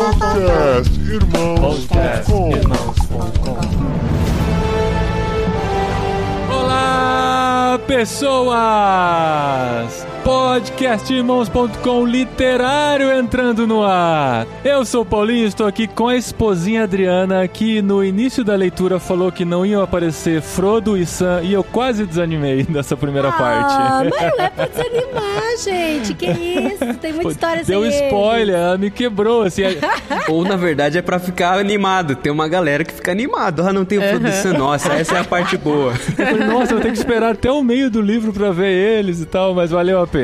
Podcast Irmãos.com Olá, pessoas! Podcastirmãos.com literário entrando no ar. Eu sou o Paulinho, estou aqui com a esposinha Adriana, que no início da leitura falou que não iam aparecer Frodo e Sam, e eu quase desanimei nessa primeira Ah, parte. mas não é pra desanimar, gente. Que isso? Tem muita história Deu sem spoiler, ela me quebrou, assim. Ou na verdade é pra ficar animado. Tem uma galera que fica animado. Ah, não tem o Frodo e Sam. Nossa, essa é a parte boa. Eu falei, nossa, eu ter que esperar até o meio do livro pra ver eles e tal, mas valeu a pena.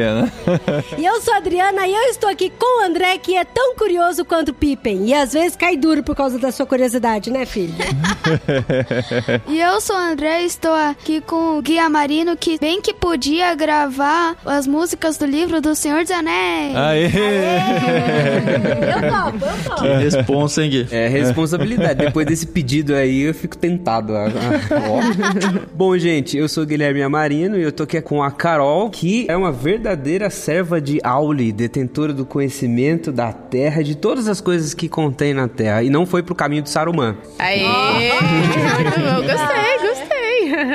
E eu sou a Adriana e eu estou aqui com o André, que é tão curioso quanto o Pippen. E às vezes cai duro por causa da sua curiosidade, né, filho? E eu sou o André e estou aqui com o Guia Marino, que bem que podia gravar as músicas do livro do Senhor dos Anéis. Aê! eu topo, eu topo. Que responsa, hein, Gui? É responsabilidade. Depois desse pedido aí, eu fico tentado. a-. Bom, gente, eu sou o Guilherme Amarino e eu tô aqui com a Carol, que é uma verdadeira serva de Auli, detentora do conhecimento da Terra, de todas as coisas que contém na Terra. E não foi pro caminho de Saruman. Bom, gostei, gostei.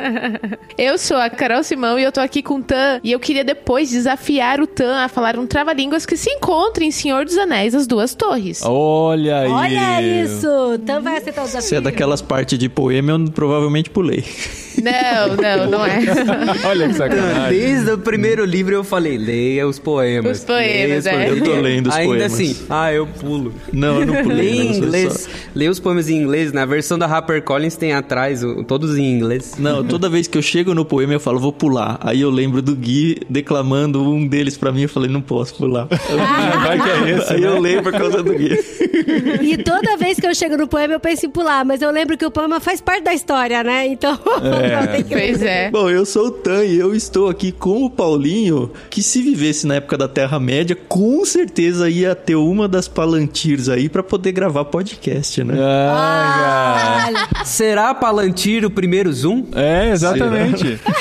Eu sou a Carol Simão e eu tô aqui com o Tan. E eu queria depois desafiar o Tan a falar um trava-línguas que se encontra em Senhor dos Anéis, as duas torres. Olha aí! Olha isso. Então vai aceitar o desafio. Se é daquelas partes de poema, eu provavelmente pulei. Não, não, não é. Olha que sacanagem. Desde o primeiro livro eu falei, leia os poemas. Os poemas, é. Eu tô lendo os Ainda poemas. assim, ah, eu pulo. Não, eu não pulei. Leia em inglês. só- Leia os poemas em inglês. Na versão da HarperCollins tem atrás, todos em inglês. Não, toda vez que eu chego no poema eu falo, vou pular. Aí eu lembro do Gui declamando um deles pra mim, eu falei, não posso pular. Vai que é esse, Aí né? eu leio por causa do Gui. E toda vez que eu chego no poema, eu penso em pular. Mas eu lembro que o poema faz parte da história, né? Então, É. tem que Pois é. Bom, eu sou o Tan e eu estou aqui com o Paulinho, que se vivesse na época da Terra-média, com certeza ia ter uma das Palantirs aí pra poder gravar podcast, né? Ai, cara. Será Palantir o primeiro Zoom? É, exatamente.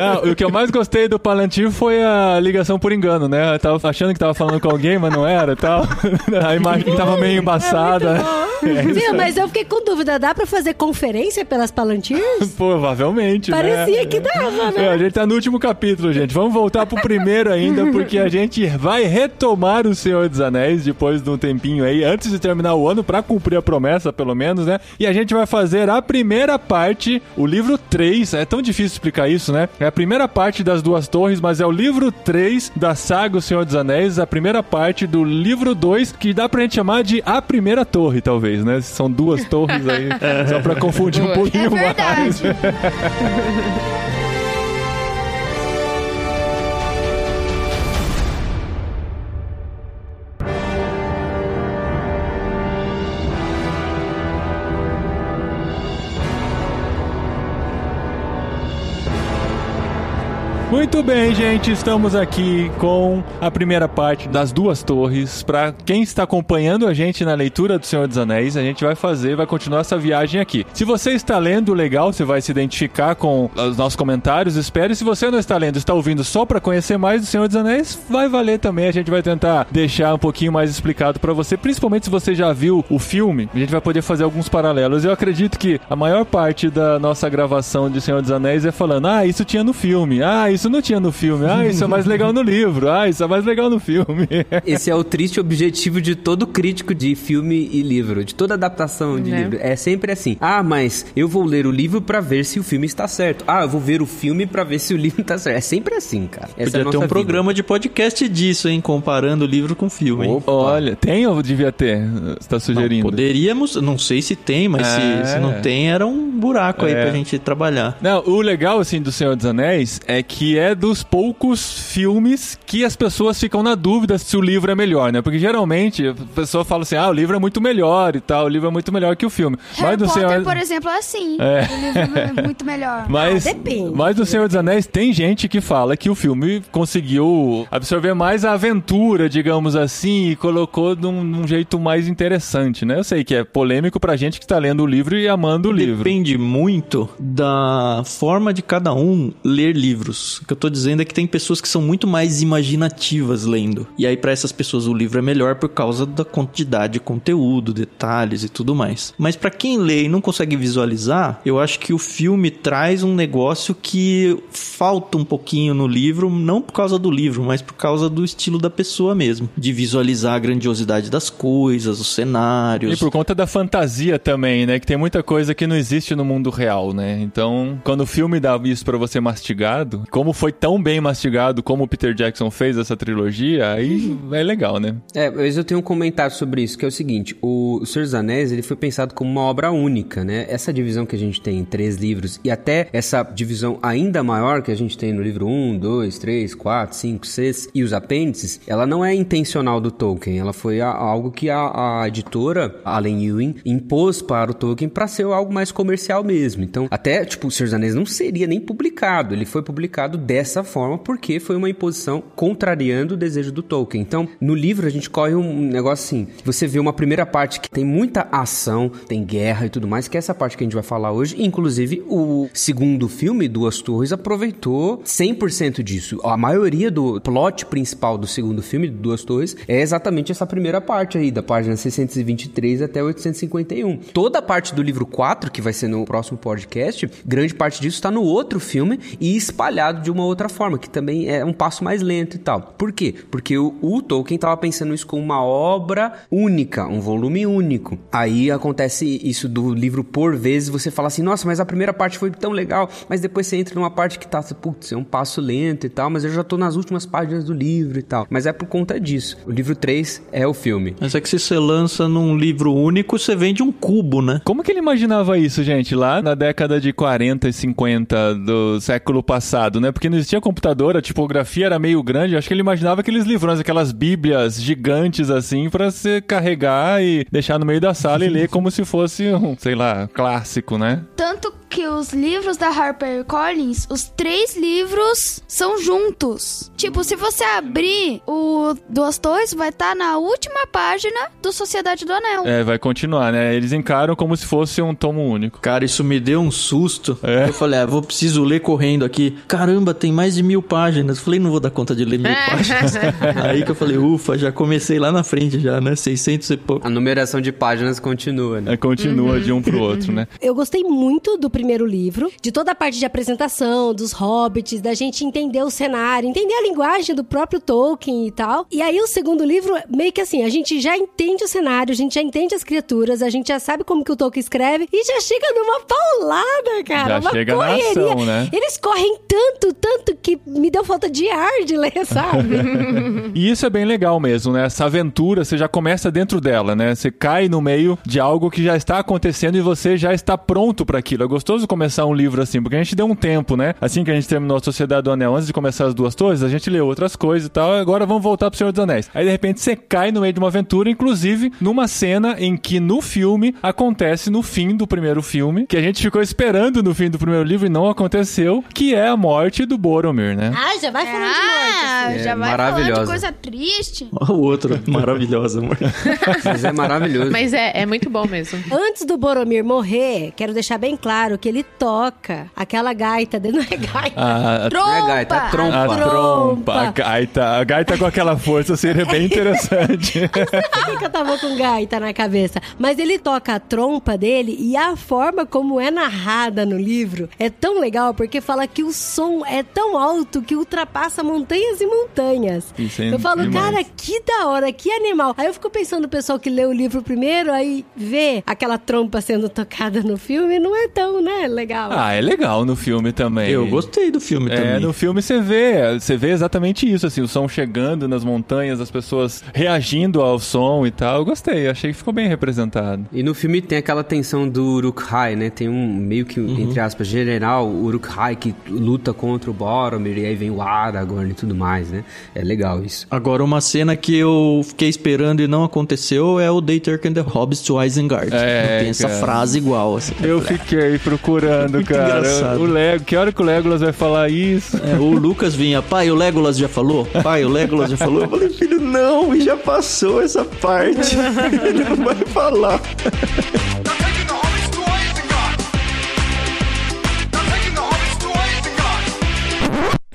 Ah, o que eu mais gostei do Palantir foi a ligação por engano, né? Eu tava achando que tava falando com alguém, mas não era e tal. A imagem tava meio embaçada. É Viu, mas eu fiquei com dúvida. Dá pra fazer conferência pelas Palantirs? Provavelmente, né? Parecia que dava, É, né? a gente tá no último capítulo, gente. Vamos voltar pro primeiro ainda, porque a gente vai retomar o Senhor dos Anéis depois de um tempinho aí, antes de terminar o ano, pra cumprir a promessa, pelo menos, né? E a gente vai fazer a primeira parte, o livro 3. É tão difícil explicar isso, né? É a primeira parte das duas torres, mas é o livro 3 da saga O Senhor dos Anéis, a primeira parte do livro 2, que dá pra gente chamar de A Primeira Torre, talvez, né? São duas torres aí, só pra confundir um Boa. pouquinho É mais. Muito bem, gente, estamos aqui com a primeira parte das duas torres. Para quem está acompanhando a gente na leitura do Senhor dos Anéis, a gente vai fazer, vai continuar essa viagem aqui. Se você está lendo, legal, você vai se identificar com os nossos comentários, espere. Se você não está lendo, está ouvindo só para conhecer mais do Senhor dos Anéis, vai valer também. A gente vai tentar deixar um pouquinho mais explicado para você, principalmente se você já viu o filme, a gente vai poder fazer alguns paralelos. Eu acredito que a maior parte da nossa gravação de Senhor dos Anéis é falando: "Ah, isso tinha no filme. Ah, isso não tinha no filme. Ah, isso é mais legal no livro. Ah, isso é mais legal no filme." Esse é o triste objetivo de todo crítico de filme e livro, de toda adaptação de Né? livro. É sempre assim. Ah, mas eu vou ler o livro pra ver se o filme está certo. Ah, eu vou ver o filme pra ver se o livro está certo. É sempre assim, cara. Essa é a Podia ter nossa um vida. programa de podcast disso, hein? Comparando livro com filme, hein? Opa. Olha, tem ou devia ter? Você tá Não, sugerindo? poderíamos, não sei se tem, mas É. se, se não tem, era um buraco aí É. pra gente trabalhar. Não, o legal, assim, do Senhor dos Anéis é que é dos poucos filmes que as pessoas ficam na dúvida se o livro é melhor, né? Porque geralmente a pessoa fala assim, ah, o livro é muito melhor e tal, o livro é muito melhor que o filme. Harry do Potter, Senhor... por exemplo, é assim. É. O livro é muito melhor. Mas, depende. mas do Senhor dos Anéis tem gente que fala que o filme conseguiu absorver mais a aventura, digamos assim, e colocou num, num jeito mais interessante, né? Eu sei que é polêmico pra gente que tá lendo o livro e amando o livro. Depende muito da forma de cada um ler livros. O que eu tô dizendo é que tem pessoas que são muito mais imaginativas lendo. E aí, para essas pessoas, o livro é melhor por causa da quantidade de conteúdo, detalhes e tudo mais. Mas para quem lê e não consegue visualizar, eu acho que o filme traz um negócio que falta um pouquinho no livro, não por causa do livro, mas por causa do estilo da pessoa mesmo. De visualizar a grandiosidade das coisas, os cenários. E por conta da fantasia também, né? Que tem muita coisa que não existe no mundo real, né? Então, quando o filme dá isso para você mastigado, como foi tão bem mastigado como o Peter Jackson fez essa trilogia, aí é legal, né? É, mas eu tenho um comentário sobre isso, que é o seguinte, o Senhor dos Anéis, ele foi pensado como uma obra única, né? Essa divisão que a gente tem em três livros, e até essa divisão ainda maior que a gente tem no livro 1, 2, 3, 4, 5, 6 e os apêndices, ela não é intencional do Tolkien, ela foi a, algo que a, a editora, Allen Ewing, impôs para o Tolkien para ser algo mais comercial mesmo. Então, até, tipo, o Senhor dos Anéis não seria nem publicado, ele foi publicado dessa forma porque foi uma imposição contrariando o desejo do Tolkien. Então, no livro a gente corre um negócio assim, você vê uma primeira parte que tem muita ação, tem guerra e tudo mais, que é essa parte que a gente vai falar hoje, inclusive o segundo filme, Duas Torres, aproveitou 100% disso. A maioria do plot principal do segundo filme, Duas Torres, é exatamente essa primeira parte aí, da página 623 até 851. Toda a parte do livro 4, que vai ser no próximo podcast, grande parte disso está no outro filme e espalhado de uma outra forma, que também é um passo mais lento e tal. Por quê? Porque o, o Tolkien estava pensando isso como uma obra única, um volume único. Aí acontece isso do livro por vezes, você fala assim, nossa, mas a primeira parte foi tão legal, mas depois você entra numa parte que tá, putz, é um passo lento e tal, mas eu já tô nas últimas páginas do livro e tal. Mas é por conta disso. O livro 3 é o filme. Mas é que se você lança num livro único, você vende um cubo, né? Como que ele imaginava isso, gente? Lá na década de 40 e 50 do século passado, né? Porque não existia computador, a tipografia era meio grande. Acho que ele imaginava aqueles livrões, aquelas bíblias gigantes assim, para você carregar e deixar no meio da sala e ler como se fosse um, sei lá, clássico, né? Tanto que os livros da HarperCollins, os três livros são juntos. Tipo, se você abrir o Duas Torres, vai estar tá na última página do Sociedade do Anel. É, vai continuar, né? Eles encaram como se fosse um tomo único. Cara, isso me deu um susto. É. Eu falei, ah, vou preciso ler correndo aqui. Caramba, tem mais de mil páginas. Eu falei, não vou dar conta de ler mil páginas. Aí que eu falei, ufa, já comecei lá na frente já, né? 600 e pouco. A numeração de páginas continua, né? É, continua de um pro outro, né? Eu gostei muito do primeiro livro, de toda a parte de apresentação, dos hobbits, da gente entender o cenário, entender a linguagem do próprio Tolkien e tal. E aí o segundo livro, meio que assim, a gente já entende o cenário, a gente já entende as criaturas, a gente já sabe como que o Tolkien escreve e já chega numa paulada, cara. Já uma chega na correria. ação, né? Eles correm tanto, tanto que me deu falta de ar de ler, sabe? E isso é bem legal mesmo, né? Essa aventura, você já começa dentro dela, né? Você cai no meio de algo que já está acontecendo e você já está pronto para aquilo. É gostoso começar um livro assim, porque a gente deu um tempo, né? Assim que a gente terminou a Sociedade do Anel, antes de começar as duas torres, a gente leu outras coisas e tal. Agora vamos voltar pro Senhor dos Anéis. Aí de repente você cai no meio de uma aventura, inclusive numa cena em que no filme acontece no fim do primeiro filme, que a gente ficou esperando no fim do primeiro livro e não aconteceu, que é a morte do Boromir, né? ah, já vai falando de morte. Ah, assim. já É vai falando de coisa triste. Ó, o outro, maravilhosa, amor. Mas é maravilhoso. Mas é, é muito bom mesmo. Antes do Boromir morrer, quero deixar bem claro que ele toca aquela gaita dele. Não é gaita. A, Trompa! É, gaita, é a trompa. trompa, a gaita, a gaita com aquela força seria bem interessante. Por que que eu tava com gaita na cabeça? Mas ele toca a trompa dele e a forma como é narrada no livro é tão legal porque fala que o som é tão alto que ultrapassa montanhas e montanhas. Isso é eu falo, demais. cara, que da hora, que animal. Aí eu fico pensando no pessoal que lê o livro primeiro, aí vê aquela trompa sendo tocada no filme, não é tão, né, legal. Ah, é legal no filme também. Eu gostei do filme É, também. no filme você vê, você vê exatamente isso, assim, o som chegando nas montanhas, as pessoas reagindo ao som e tal. Eu gostei, achei que ficou bem representado. E no filme tem aquela tensão do Uruk-hai, né? Tem um meio que, entre aspas, general Uruk-hai que luta contra o Boromir e aí vem o Aragorn e tudo mais, né? É legal isso. Agora, uma cena que eu fiquei esperando e não aconteceu é o They Turk and the Hobbits to Isengard. É, Não tem essa cara. frase igual, assim. Eu fiquei procurando, Muito cara. engraçado. O Lego, que hora que o Legolas vai falar isso? É, o Lucas vinha, pai, o Legolas já falou? Pai, o Legolas já falou? Eu falei, filho, não, já passou essa parte. Ele não vai falar.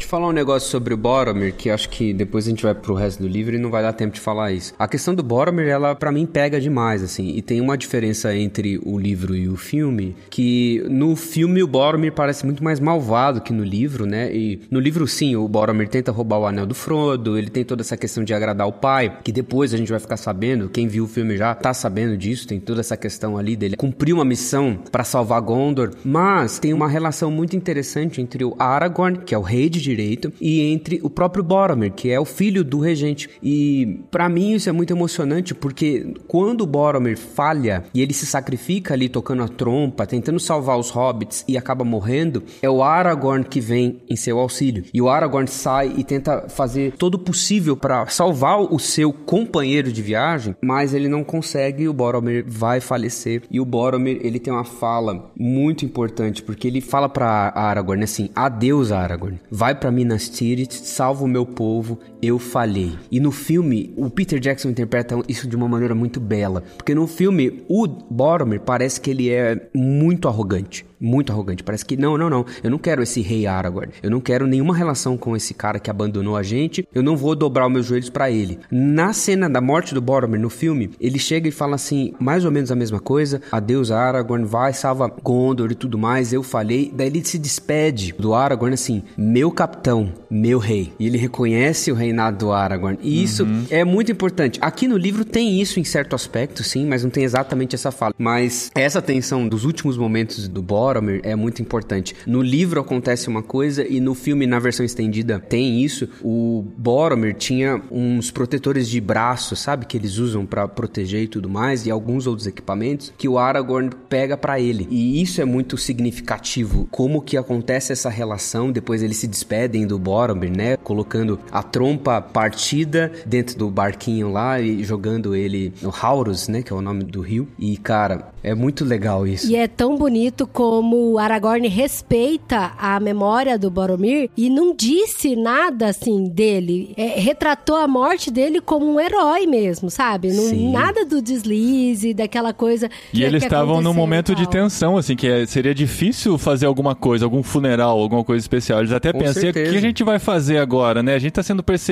Falar um negócio sobre o Boromir, que acho que depois a gente vai pro resto do livro e não vai dar tempo de falar isso. A questão do Boromir, ela para mim pega demais, assim, e tem uma diferença entre o livro e o filme, que no filme o Boromir parece muito mais malvado que no livro, né? E no livro, sim, o Boromir tenta roubar o anel do Frodo, ele tem toda essa questão de agradar o pai, que depois a gente vai ficar sabendo, quem viu o filme já tá sabendo disso, tem toda essa questão ali dele cumprir uma missão para salvar Gondor, mas tem uma relação muito interessante entre o Aragorn, que é o rei de direito, e entre o próprio Boromir, que é o filho do regente. E para mim isso é muito emocionante porque quando o Boromir falha e ele se sacrifica ali tocando a trompa, tentando salvar os hobbits e acaba morrendo, é o Aragorn que vem em seu auxílio. E o Aragorn sai e tenta fazer todo o possível para salvar o seu companheiro de viagem, mas ele não consegue e o Boromir vai falecer. E o Boromir, ele tem uma fala muito importante, porque ele fala para Aragorn assim: "Adeus, Aragorn. Vai para Minas Tirith, salva o meu povo, eu falhei". E no filme, o Peter Jackson interpreta isso de uma maneira muito bela, porque no filme o Boromir parece que ele é muito arrogante muito arrogante. Parece que não, não, não. Eu não quero esse rei Aragorn. Eu não quero nenhuma relação com esse cara que abandonou a gente. Eu não vou dobrar os meus joelhos para ele. Na cena da morte do Boromir no filme, ele chega e fala assim, mais ou menos a mesma coisa. Adeus Aragorn, vai, salva Gondor e tudo mais. Eu falhei. Daí ele se despede do Aragorn assim, meu capitão, meu rei. E ele reconhece o reinado do Aragorn. E isso é muito importante. Aqui no livro tem isso em certo aspecto, sim, mas não tem exatamente essa fala. Mas essa tensão dos últimos momentos do Boromir é muito importante. No livro acontece uma coisa e no filme, na versão estendida, tem isso. O Boromir tinha uns protetores de braço, sabe? Que eles usam para proteger e tudo mais, e alguns outros equipamentos que o Aragorn pega para ele. E isso é muito significativo. Como que acontece essa relação, depois eles se despedem do Boromir, né? Colocando a trompa partida dentro do barquinho lá e jogando ele no Haurus, né? Que é o nome do rio. E, cara, é muito legal isso. E é tão bonito como o Aragorn respeita a memória do Boromir e não disse nada assim dele. É, retratou a morte dele como um herói mesmo, sabe? Não, nada do deslize, daquela coisa. E que- eles que estavam num momento de tensão, assim, que é- seria difícil fazer alguma coisa, algum funeral, alguma coisa especial. Eles até Com pensam, o que a gente vai fazer agora, né? A gente tá sendo perseguido,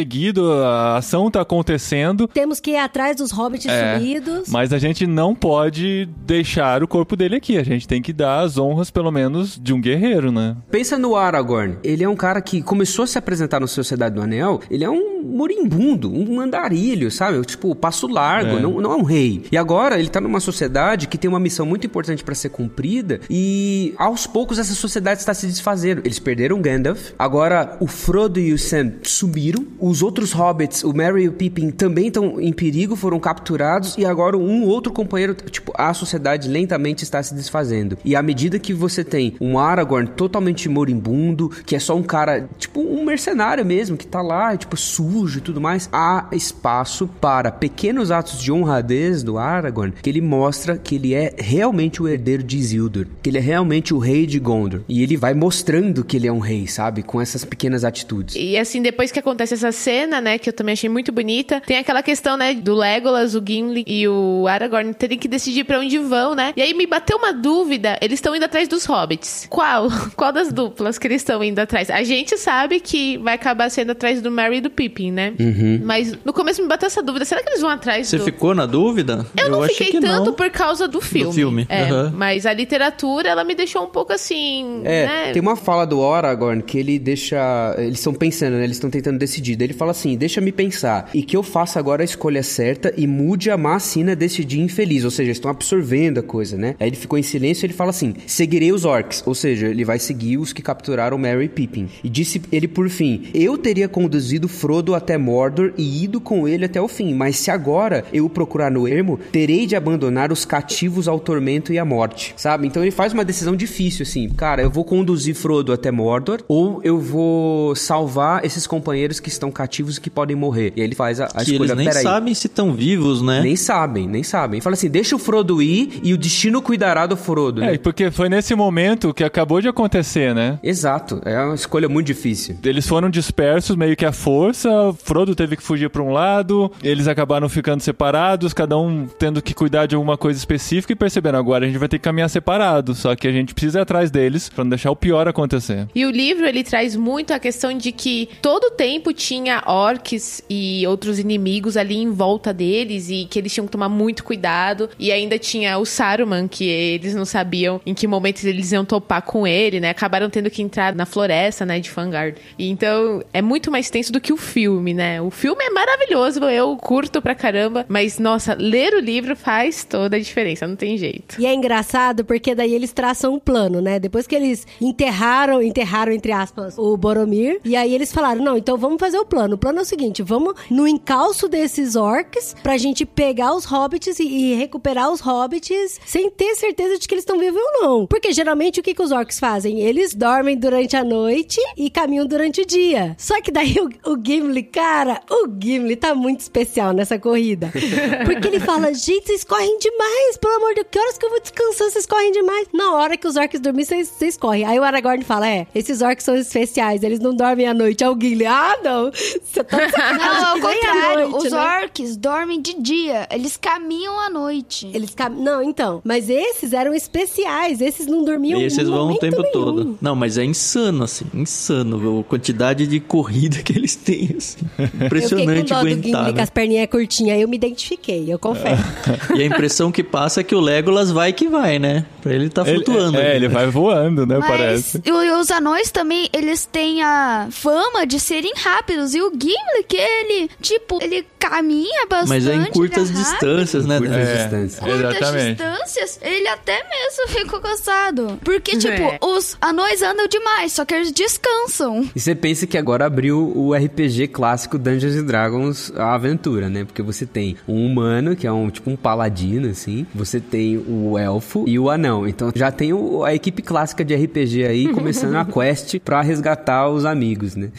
a ação tá acontecendo, Temos que ir atrás dos hobbits É, sumidos. mas a gente não pode deixar o corpo dele aqui. A gente tem que dar as honras, pelo menos, de um guerreiro, né? Pensa no Aragorn. Ele é um cara que começou a se apresentar no Sociedade do Anel. Ele é um moribundo, um andarilho, sabe? Tipo, passo largo, É. não, não é um rei. E agora ele tá numa sociedade que tem uma missão muito importante pra ser cumprida. E aos poucos essa sociedade está se desfazendo. Eles perderam Gandalf. Agora o Frodo e o Sam sumiram. Os outros hobbits, o Merry e o Pippin, também estão em perigo, foram capturados. E agora um outro companheiro, tipo, a sociedade lentamente está se desfazendo. E à medida que você tem um Aragorn totalmente moribundo, que é só um cara, tipo, um mercenário mesmo, que tá lá, tipo, sujo e tudo mais, há espaço para pequenos atos de honradez do Aragorn, que ele mostra que ele é realmente o herdeiro de Isildur, que ele é realmente o rei de Gondor. E ele vai mostrando que ele é um rei, sabe? Com essas pequenas atitudes. E assim, depois que acontece essa cena, né, que eu também achei muito bonita, tem aquela questão, né, do Legolas, o Gimli e o Aragorn terem que decidir pra onde vão, né? E aí me bateu uma dúvida, eles estão indo atrás dos hobbits. Qual? Qual das duplas que eles estão indo atrás? A gente sabe que vai acabar sendo atrás do Merry e do Pippin, né? Mas no começo me bateu essa dúvida, será que eles vão atrás Você do... ficou na dúvida? Eu, não achei fiquei que tanto não. por causa do filme. filme, É, aham. mas a literatura, ela me deixou um pouco assim, É, né? tem uma fala do Aragorn que ele deixa. Eles estão pensando, né? Eles estão tentando decidir. Ele fala assim: deixa-me pensar. E que eu faça agora a escolha certa e mude a má sina desse dia infeliz. Ou seja, estão absorvendo a coisa, né? Aí ele ficou em silêncio e ele fala assim: seguirei os orcs. Ou seja, ele vai seguir os que capturaram Merry e Pippin. E disse ele por fim: Eu teria conduzido Frodo até Mordor e ido com ele até o fim. Mas se agora eu o procurar no ermo, terei de abandonar os cativos ao tormento e à morte. Sabe? Então ele faz uma decisão difícil, assim. Cara, eu vou conduzir Frodo até Mordor ou eu vou salvar esses companheiros que estão cativos e que podem morrer. E aí ele faz a, a Que escolha. eles nem Peraí. sabem se estão vivos, né? Nem sabem, nem sabem. Fala assim, deixa o Frodo ir e o destino cuidará do Frodo. né? É, porque foi nesse momento que acabou de acontecer, né? Exato, é uma escolha muito difícil. Eles foram dispersos meio que à força, Frodo teve que fugir pra um lado, eles acabaram ficando separados, cada um tendo que cuidar de alguma coisa específica e percebendo agora a gente vai ter que caminhar separado, só que a gente precisa ir atrás deles pra não deixar o pior acontecer. E o livro, ele traz muito a questão de que todo tempo tinha orcs e outros inimigos ali em volta deles e que eles tinham que tomar muito cuidado. E ainda tinha o Saruman, que eles não sabiam em que momento eles iam topar com ele, né? Acabaram tendo que entrar na floresta, né, de Fangard. E então é muito mais tenso do que o filme, né? O filme é maravilhoso, eu curto pra caramba, mas nossa, ler o livro faz toda a diferença, não tem jeito. E é engraçado porque daí eles traçam um plano, né? Depois que eles enterraram, enterraram entre aspas, o Boromir, e aí eles falaram: "Não, então vamos fazer o plano. O plano é o seguinte, vamos no encalço desses orcs pra gente pegar os hobbits e, e recuperar os hobbits sem ter certeza de que eles estão vivos ou não. Porque geralmente o que, que os orcs fazem? Eles dormem durante a noite e caminham durante o dia. Só que daí o, o Gimli, cara, o Gimli tá muito especial nessa corrida. Porque ele fala, gente, vocês correm demais, pelo amor de Deus, que horas que eu vou descansar, vocês correm demais. Na hora que os orcs dormem, vocês, vocês correm. Aí o Aragorn fala, é, esses orcs são especiais, eles não dormem à noite. Aí o Gimli, ah, não, você tá Não, ao à contrário. noite, os né? orcs dormem de dia. Eles caminham à noite. Eles cam... Não, então. Mas esses eram especiais. Esses não dormiam Esses vão o tempo nenhum. todo. Não, mas é insano, assim. Insano. A quantidade de corrida que eles têm, assim. Eu Impressionante dó do Gimli aguentar, com né? as perninhas curtinhas. Eu me identifiquei, eu confesso. E a impressão que passa é que o Legolas vai que vai, né? Pra ele tá Ele- flutuando. é, ele né? vai voando, né? Mas Parece. e os anões também, eles têm a fama de serem rápidos. E o Gimli, que ele, tipo, ele caminha bastante. Mas é em curtas é distâncias, né? Curtas É. distâncias. Curtas Exatamente. distâncias, ele até mesmo ficou cansado. Porque, tipo, É. os anões andam demais, só que eles descansam. E você pensa que agora abriu o RPG clássico Dungeons and Dragons a aventura, né? Porque você tem um humano, que é um tipo um paladino, assim. Você tem o elfo e o anão. Então já tem o- a equipe clássica de RPG aí começando a quest pra resgatar os amigos, né?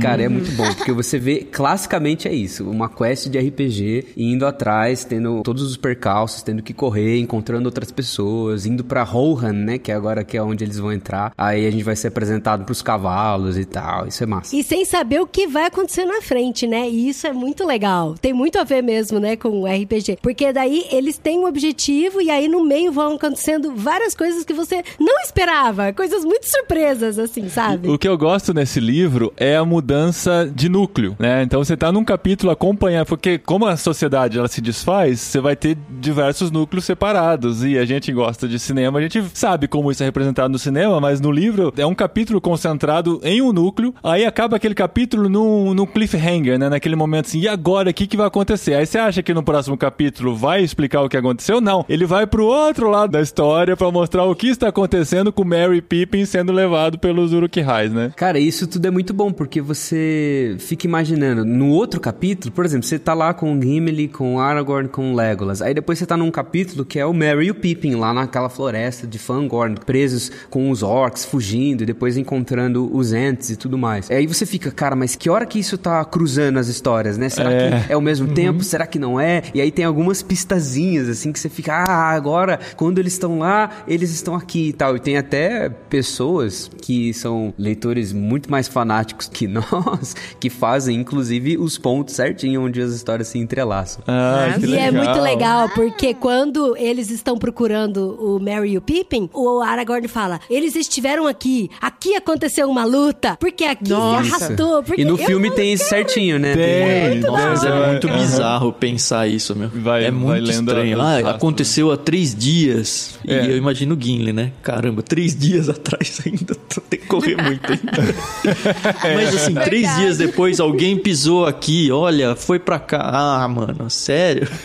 Cara, é muito bom, porque você vê, classicamente é isso. Uma quest de RPG, indo atrás, tendo todos os percalços, tendo que correr, encontrando outras pessoas, indo pra Rohan, né? Que agora que é onde eles vão entrar. Aí a gente vai ser apresentado pros cavalos e tal. Isso é massa. E sem saber o que vai acontecer na frente, né? E isso é muito legal. Tem muito a ver mesmo, né, com o RPG. Porque daí eles têm um objetivo e aí no meio vão acontecendo várias coisas que você não esperava. Coisas muito surpresas, assim, sabe? O que eu gosto nesse livro é a mudança de núcleo, né? Então você tá num capítulo acompanhando, porque como a sociedade ela se desfaz, você vai ter diversos núcleos separados e a gente gosta de cinema, a gente sabe como isso é representado no cinema, mas no livro é um capítulo concentrado em um núcleo, aí acaba aquele capítulo num, num cliffhanger, né? Naquele momento assim, e agora, o que, que vai acontecer? Aí você acha que no próximo capítulo vai explicar o que aconteceu? Não, ele vai pro outro lado da história pra mostrar o que está acontecendo com Mary Pippin sendo levado pelos Uruk-hais, né? Cara, isso tudo é muito bom, porque você fica imaginando, no outro capítulo, por exemplo, você tá lá com o Gimli, com o Aragorn, com o Legolas, aí depois você tá num capítulo que é o Merry e o Pippin, lá naquela floresta de Fangorn, presos com os orcs, fugindo, e depois encontrando os Ents e tudo mais. Aí você fica, cara, mas que hora que isso tá cruzando as histórias, né? Será É. que é ao mesmo tempo? Será que não é? E aí tem algumas pistazinhas, assim, que você fica, ah, agora, quando eles estão lá, eles estão aqui e tal. E tem até pessoas que são leitores muito mais fanáticos que nós, que fazem, inclusive, os pontos certinho onde as histórias se entrelaçam. Ah, que E é legal. muito legal, porque quando eles estão procurando o Merry e o Pippin, o Aragorn fala: eles estiveram aqui, aqui aconteceu uma luta, porque aqui Nossa. se arrastou. Porque E no filme tem isso certinho, né? Tem, Nossa, mas é muito bizarro pensar isso, meu. Vai- é vai muito lendo estranho. Ah, rastros. aconteceu há três dias. É. E eu imagino o Gimli, né? Caramba, três dias atrás ainda. Tem que correr muito ainda. Mas assim, três Verdade. dias depois alguém pisou aqui, olha, foi pra cá. Ah, mano, sério?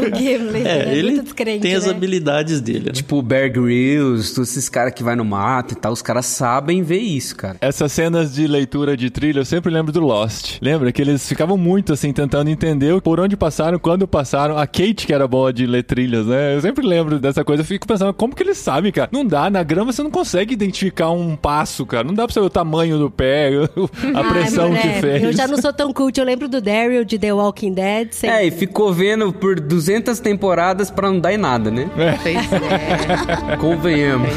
O Gimli É, é, ele muito descrente, tem as né? habilidades dele, né? Tipo o Bear Grylls, todos esses caras que vai no mato e tal, os caras sabem ver isso, cara. Essas cenas de leitura de trilha, eu sempre lembro do Lost. Lembra que eles ficavam muito assim, tentando entender por onde passaram, quando passaram. A Kate, que era boa de ler trilhas, né? Eu sempre lembro dessa coisa. Eu fico pensando, como que eles sabem, cara? Não dá, na grama você não consegue identificar um passo, cara. Não dá pra saber o tamanho do pé, a pressão Ai, que é, fez. Eu já não sou tão cult. Eu lembro do Daryl de The Walking Dead. sempre- É, e ficou vendo por 200 temporadas pra não dar em nada, né? Pois é. Convenhamos.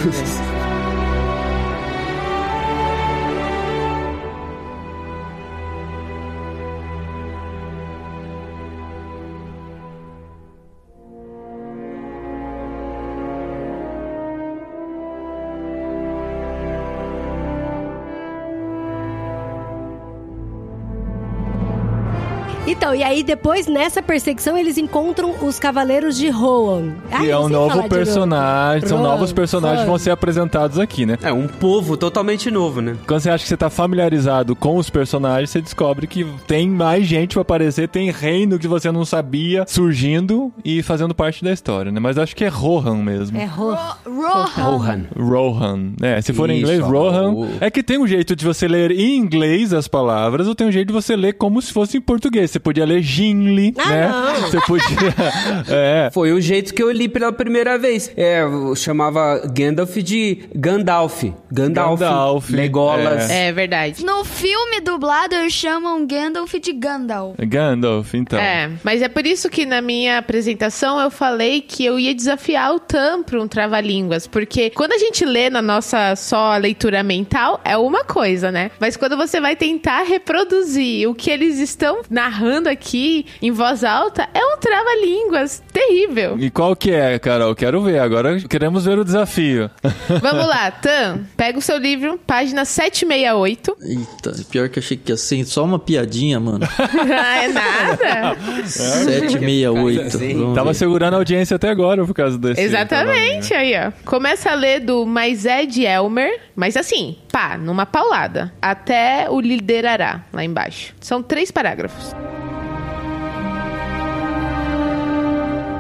Então, e aí depois, nessa perseguição, eles encontram os Cavaleiros de Rohan. Que é um novo personagem. São Rohan, novos personagens que vão ser apresentados aqui, né? É um povo totalmente novo, né? Quando você acha que você tá familiarizado com os personagens, você descobre que tem mais gente pra aparecer, tem reino que você não sabia surgindo e fazendo parte da história, né? Mas acho que é Rohan mesmo. É Rohan. Rohan. Rohan. Rohan. É, se for em Isso, inglês, ó, Rohan. É que tem um jeito de você ler em inglês as palavras, ou tem um jeito de você ler como se fosse em português. Você podia ler Gimli, Ah, né? não. Você podia. é. Foi o jeito que eu li pela primeira vez. É, eu chamava Gandalf de Gandalf. Gandalf. Gandalf, Legolas. É verdade. No filme dublado, eles chamam Gandalf de Gandalf. Gandalf, então. É, mas é por isso que na minha apresentação eu falei que eu ia desafiar o Tam para um trava-línguas, porque quando a gente lê na nossa só leitura mental é uma coisa, né? Mas quando você vai tentar reproduzir o que eles estão narrando aqui em voz alta, é um trava-línguas terrível. E qual que é, Carol? Quero ver. Agora queremos ver o desafio. Vamos lá, Tam, pega o seu livro, página 768. Eita, pior que eu achei que ia ser só uma piadinha, mano. Ah, é nada. 768. Vamos Tava ver. segurando a audiência até agora por causa desse. Exatamente, aí ó. Começa a ler do Mas é de Elmer, mas assim, pá, numa paulada, até o liderará, lá embaixo. São três parágrafos.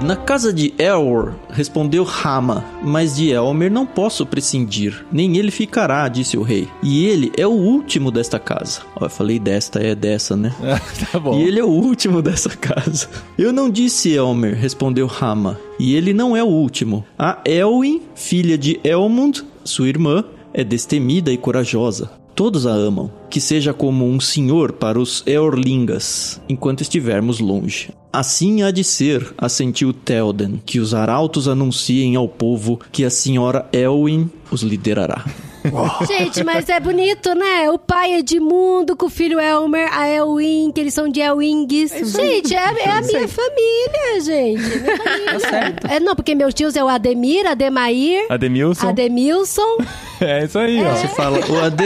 Na casa de Elor, respondeu Rama, mas de Elmer não posso prescindir, nem ele ficará, disse o rei. E ele é o último desta casa. Ó, eu falei desta, é dessa, né? tá bom. E ele é o último dessa casa. Eu não disse Elmer, respondeu Rama. E ele não é o último. A Elwin, filha de Elmund, sua irmã, é destemida e corajosa. Todos a amam. Que seja como um senhor para os Eorlingas, enquanto estivermos longe. Assim há de ser, assentiu Telden, que os arautos anunciem ao povo que a senhora Elwin os liderará. Gente, mas é bonito, né? O pai é de mundo, com o filho Elmer, a Elwin, que eles são de Elwings. gente, é, é a minha família, gente. Minha família. É, não, porque meus tios é o Ademir, Ademair, Ademilson. Ademilson. É isso aí, ó. Você fala, o AD,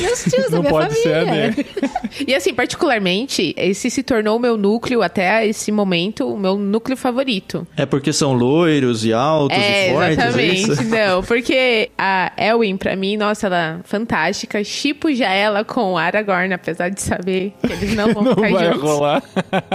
Meus tios da Não minha pode ser família. AD. E assim, particularmente, esse se tornou o meu núcleo, até esse momento, o meu núcleo favorito. é porque são loiros e altos É, e fortes, é exatamente. isso? Não, porque a Elwin, pra mim, nossa, ela é fantástica. Chipo já ela com o Aragorn, apesar de saber que eles não vão Não ficar vai juntos. rolar.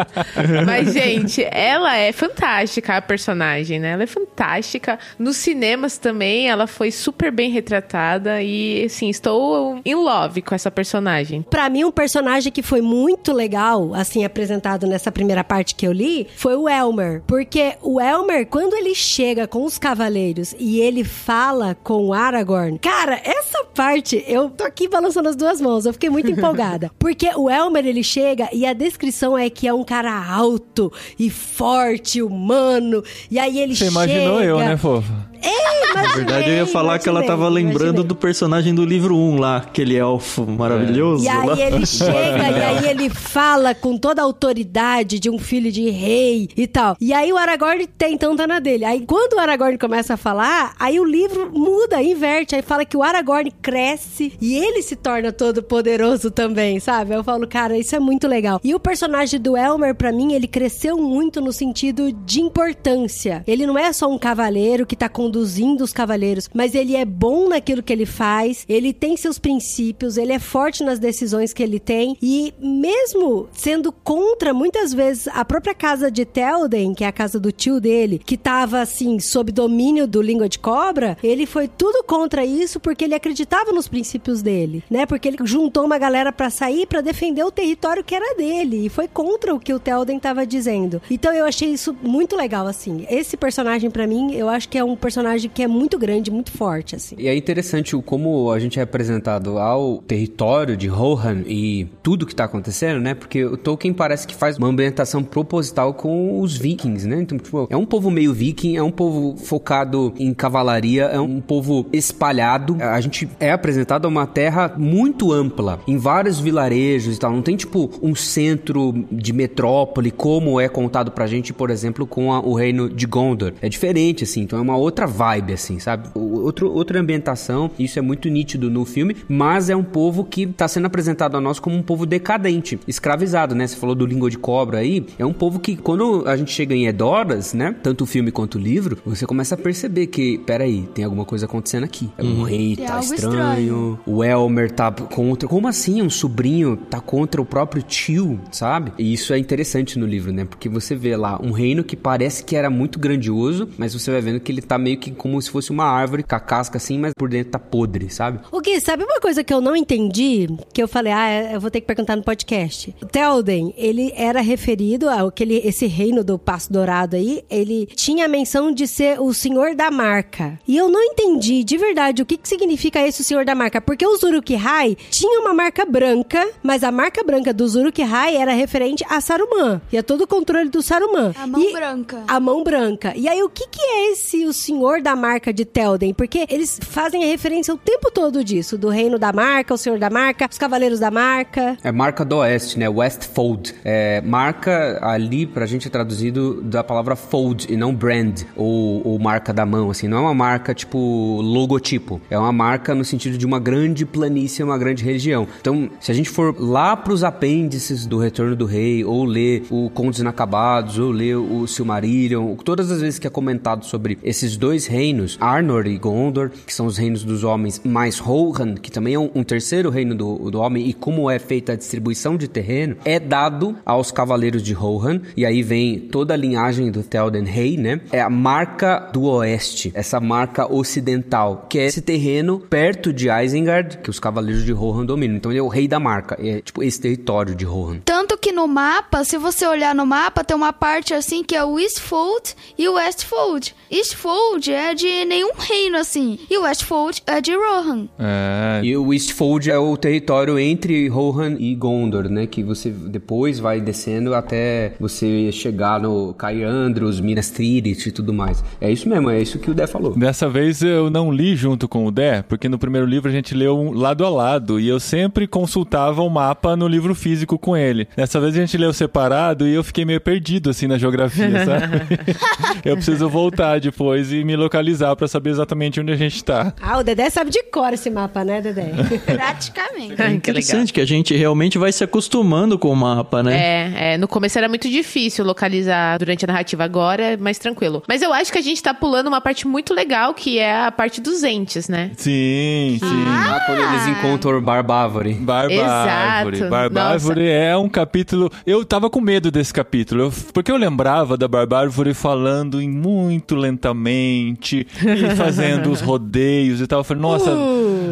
Mas, gente, ela é fantástica, a personagem, né? Ela é fantástica. Nos cinemas também, ela foi super bem retratada. E, assim, estou in love com essa personagem. Pra mim, um personagem que foi muito legal, assim, apresentado nessa primeira parte que eu li, foi o Elmer. Porque o Elmer, quando ele chega com os cavaleiros e ele fala com o Aragorn, cara, essa parte, eu tô aqui balançando as duas mãos, eu fiquei muito empolgada. Porque o Elmer, ele chega e a descrição é que é um cara alto e forte, humano, e aí ele Você chega... imaginou eu, né, fofa? É, Na verdade, eu ia falar que ela tava lembrando do personagem do livro 1 lá, aquele elfo maravilhoso E lá. aí ele chega e aí ele fala com toda a autoridade de um filho de rei e tal. E aí o Aragorn tem, então tá na dele. Aí quando o Aragorn começa a falar, aí o livro muda, inverte. Aí fala que o Aragorn cresce e ele se torna todo poderoso também, sabe? Eu falo, cara, isso é muito legal. E o personagem do Elmer, pra mim, ele cresceu muito no sentido de importância. Ele não é só um cavaleiro que tá conduzindo os cavaleiros, mas ele é bom naquilo que ele faz, ele tem seus princípios, ele é forte nas decisões que ele tem e mesmo sendo contra muitas vezes a própria casa de Telden, que é a casa do tio dele, que tava assim sob domínio do língua de cobra, ele foi tudo contra isso porque ele acreditava nos princípios dele, né? Porque ele juntou uma galera pra sair pra defender o território que era dele e foi contra o que o Telden tava dizendo. Então eu achei isso muito legal assim. Esse personagem pra mim, eu acho que é um personagem que é muito grande, muito forte assim. E é interessante como a gente é apresentado ao território de Rohan e tudo que tá acontecendo, né? Porque o Tolkien parece que faz uma ambientação proposital com os vikings, né? Então, tipo, é um povo meio viking, é um povo focado em cavalaria, é um povo espalhado. A gente é apresentado a uma terra muito ampla, em vários vilarejos e tal. Não tem, tipo, um centro de metrópole, como é contado pra gente, por exemplo, com a- o reino de Gondor. É diferente, assim. Então é uma outra vibe, assim, sabe? Outro, outra ambientação. Isso é muito nítido no filme, mas é um povo que tá sendo apresentado a nós como um povo decadente, escravizado, né? Você falou do língua de cobra aí. É um povo que, quando a gente chega em Edoras, né? Tanto o filme quanto o livro, você começa a perceber que, peraí, tem alguma coisa acontecendo aqui. O rei Tem tá algo estranho, estranho. o Elmer tá contra. Como assim? Um sobrinho tá contra o próprio tio, sabe? E isso é interessante no livro, né? Porque você vê lá um reino que parece que era muito grandioso, mas você vai vendo que ele tá meio que como se fosse uma árvore com a casca assim, mas por dentro tá podre, sabe? O Gui, sabe uma coisa que eu não entendi? Que eu falei, ah, eu vou ter que perguntar no podcast. O Telden, ele era referido ao aquele, esse reino do Passo Dourado aí, ele tinha a menção de ser o senhor da marca. E eu não entendi de verdade o que, que significa esse o senhor da marca. Porque o Uruk-hai tinha uma marca branca, mas a marca branca do Uruk-hai era referente a Saruman. E a todo o controle do Saruman. A mão E- branca. a mão branca. E aí, o que, que é esse, o senhor da marca de Telden? Porque eles fazem a referência o tempo todo disso: do reino da marca, o senhor da marca, os cavaleiros da marca. É marca do oeste, né? Westfold. É marca ali pra gente é traduzido da palavra fold e não brand ou, ou marca da mão, assim. Não é uma marca tipo logotipo. É uma marca no sentido de uma grande planície, uma grande região. Então, se a gente for lá pros apêndices do Retorno do Rei ou ler o Contos Inacabados ou ler o Silmarillion, todas as vezes que é comentado sobre esses dois reinos, Arnor e Gondor, que são os reinos dos homens, mais Rohan, que também é um, terceiro reino do, do homem, e como é feita a distribuição de terreno, é dado aos cavaleiros de Rohan, e aí vem toda a linhagem do Théoden Rei, né? É a marca do oeste, essa marca ocidental, que é esse terreno perto de Isengard, que os cavaleiros de Rohan dominam. Então ele é o rei da marca, é tipo esse território de Rohan. Tanto que no mapa, se você olhar no mapa, tem uma parte assim que é o Eastfold e o Westfold. Eastfold é de nenhum reino assim, e o Westfold é de Rohan. É. E o Eastfold é o território entre Rohan e Gondor, né? Que você depois vai descendo até você chegar no Cairandros, Minas Tirith e tudo mais. É isso mesmo, é isso que o Dé falou. Dessa vez eu não li junto com o Dé, porque no primeiro livro a gente leu um lado a lado e eu sempre consultava o mapa no livro físico com ele. Dessa vez a gente leu separado e eu fiquei meio perdido assim na geografia, sabe? eu preciso voltar depois e me localizar pra saber exatamente onde a gente tá. Ah, o Dedé sabe de cor esse mapa, né, Dedé? Praticamente. Que legal. Interessante que a gente realmente vai se acostumando com o mapa, né? É, é, no começo era muito difícil localizar durante a narrativa, agora é mais tranquilo. Mas eu acho que a gente tá pulando uma parte muito legal, que é a parte dos entes, né? Sim, sim. Ah, quando eles encontram Barbávore. Barbárvore. Exato. Barbárvore é um capítulo. Eu tava com medo desse capítulo, eu- porque eu lembrava da Barbárvore falando em muito lentamente e fazendo os rodeios e tal. Eu falei, nossa,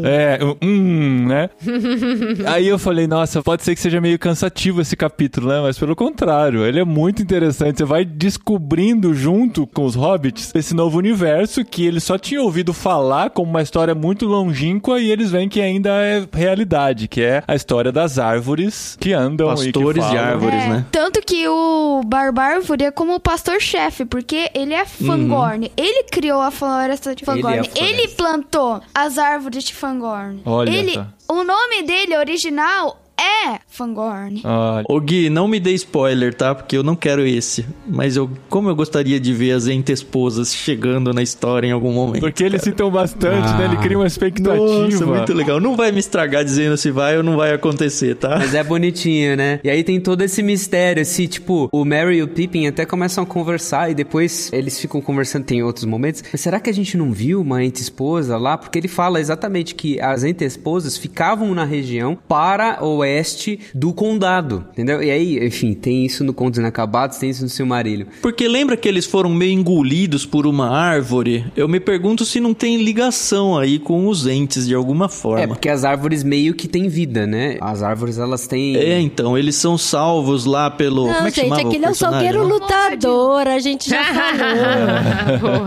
é, um, né? Aí eu falei, nossa, pode ser que seja meio cansativo esse capítulo, né? Mas pelo contrário, ele é muito interessante. Você vai descobrindo junto com os hobbits esse novo universo que eles só tinham ouvido falar como uma história muito longínqua e eles veem que ainda é realidade, que é a história das árvores que andam e que Pastores de árvores, É, né? Tanto que o Barbárvore é como o pastor-chefe, porque ele é Fangorn. Ele criou a floresta de Ele é Fangorn. floresta. Ele, plantou as árvores de Fangorn. Olha ele, só. O nome dele original é Fangorn. Olha. Ô Gui, não me dê spoiler, tá? Porque eu não quero esse. Mas eu, como eu gostaria de ver as ente-esposas chegando na história em algum momento. Porque eles citam bastante, né? Ele cria uma expectativa. Nossa, muito legal. Não vai me estragar dizendo se vai ou não vai acontecer, tá? Mas é bonitinho, né? E aí tem todo esse mistério, assim, tipo, o Mary e o Pippin até começam a conversar e depois eles ficam conversando, tem outros momentos. Mas será que a gente não viu uma ente-esposa lá? Porque ele fala exatamente que as ente-esposas ficavam na região para oeste do condado, entendeu? E aí, enfim, tem isso no Contos Inacabados, tem isso no Silmarillion. Porque lembra que eles foram meio engolidos por uma árvore? Eu me pergunto se não tem ligação aí com os entes de alguma É, forma. porque as árvores meio que têm vida, né? As árvores, elas têm... É, então, eles são salvos lá pelo. Não, como é que gente, chamava aquele é o personagem salgueiro lá? lutador, a gente já falou.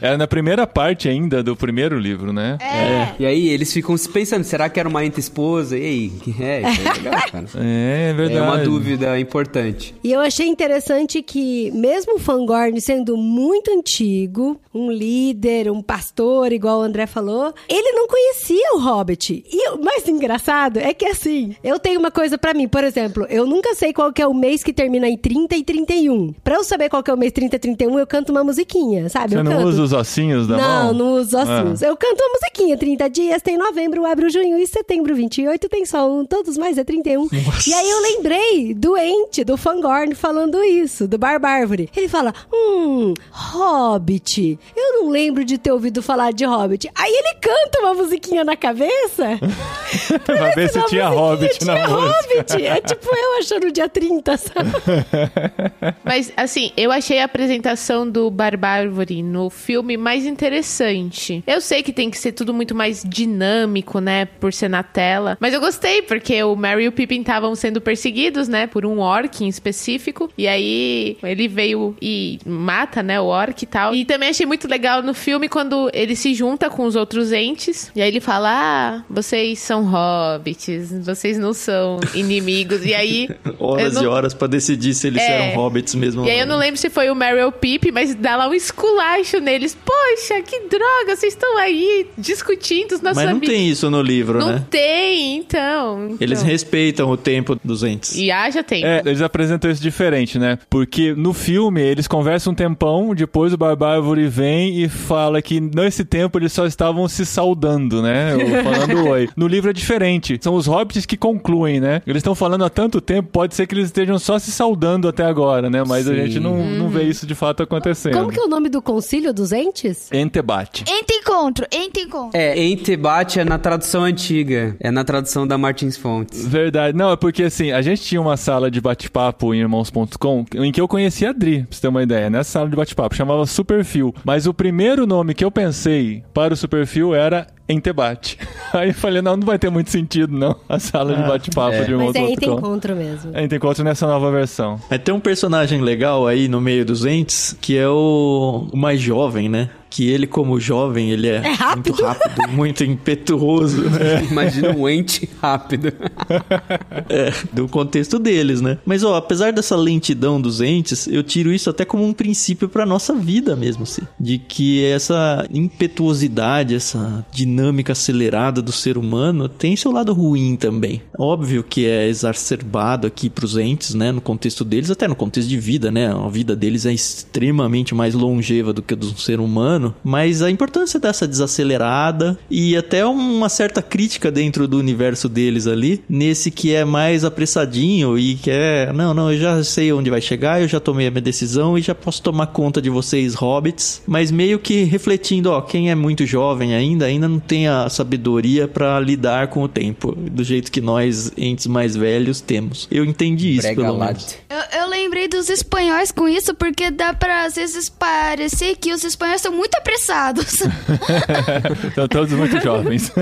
É na primeira parte ainda do primeiro livro, né? É. E aí eles ficam se pensando, será que era uma ente-esposa? E aí? É, é legal, cara. É, é, verdade. É uma dúvida importante. E eu achei interessante que, mesmo o Fangorn sendo muito antigo, um líder, um pastor, igual o André falou, ele não conhecia o Hobbit. E o mais engraçado é que, assim, eu tenho uma coisa para mim. Por exemplo, eu nunca sei qual que é o mês que termina em 30 e 31. Pra eu saber qual que é o mês 30 e 31, eu canto uma musiquinha, sabe? Você eu não usa os ossinhos da não, mão? Não, não uso os ossinhos. Ah. Eu canto uma musiquinha. 30 dias tem novembro, abre o junho e setembro, 28 tem sol, 31, todos mais é 31. Nossa. E aí eu lembrei do Ente, do Fangorn, falando isso, do Barbárvore. Ele fala, hum, Hobbit. Eu não lembro de ter ouvido falar de Hobbit. Aí ele canta uma musiquinha na cabeça. pra ver se tinha Hobbit tinha na Hobbit. Música. É tipo eu achando dia 30, sabe? Mas, assim, eu achei a apresentação do Barbárvore no filme mais interessante. Eu sei que tem que ser tudo muito mais dinâmico, né? Por ser na tela. Mas eu gostei porque o Merry e o Pippin estavam sendo perseguidos, né? Por um orc em específico. E aí ele veio e mata, né? O orc e tal. E também achei muito legal no filme quando ele se junta com os outros entes. E aí ele fala: Ah, vocês são hobbits, vocês não são inimigos. E aí. Horas não- e horas pra decidir se eles É. eram hobbits mesmo. E aí eu não lembro se foi o Meryl Pip, mas dá lá um esculacho neles. Poxa, que droga, vocês estão aí discutindo os nossos Mas não amigos. tem isso no livro, Não né? tem, então. Então. Eles respeitam o tempo dos entes. E haja tempo. É, eles apresentam isso diferente, né? Porque no filme eles conversam um tempão, depois o Barbárvore vem e fala que nesse tempo eles só estavam se saudando, né? Ou falando oi. No livro é diferente. São os hobbits que concluem, né? Eles estão falando há tanto tempo, pode ser que eles estejam só se saudando até agora, né? Mas a Sim. gente não, não vê isso de fato acontecendo. Como que é o nome do concílio dos entes? Entebate. Entre encontro, entre encontro. É, Entebate é na tradução antiga. É na tradução da Martins Fontes. Verdade. Não, é porque assim, a gente tinha uma sala de bate-papo em irmãos.com em que eu conheci a Dri, pra você ter uma ideia, nessa sala de bate-papo, chamava Superfio. Mas o primeiro nome que eu pensei para o Superfio era Entebate. Aí eu falei, não, não vai ter muito sentido, não, a sala de bate-papo é. de Mas é ente irmãos.com. encontro mesmo. É, encontro nessa nova versão. Mas tem um personagem legal aí no meio dos entes, que é o, o mais jovem, né? Que ele, como jovem, ele é, É rápido. muito rápido, muito impetuoso, né? Imagina um ente rápido. É, do contexto deles, né? Mas, ó, apesar dessa lentidão dos entes, eu tiro isso até como um princípio pra nossa vida mesmo, assim. De que essa impetuosidade, essa dinâmica acelerada do ser humano tem seu lado ruim também. Óbvio que é exacerbado aqui pros entes, né? No contexto deles, até no contexto de vida, né? A vida deles é extremamente mais longeva do que a do ser humano. Mas a importância dessa desacelerada e até uma certa crítica dentro do universo deles ali, nesse que é mais apressadinho e que é, não, não, eu já sei onde vai chegar, eu já tomei a minha decisão e já posso tomar conta de vocês, hobbits, mas meio que refletindo, ó, quem é muito jovem ainda, ainda não tem a sabedoria pra lidar com o tempo, do jeito que nós, entes mais velhos, temos. Eu entendi isso, Brega pelo menos. Eu, eu lembrei dos espanhóis com isso, porque dá pra às vezes parecer que os espanhóis são muito apressados. Estão todos muito jovens.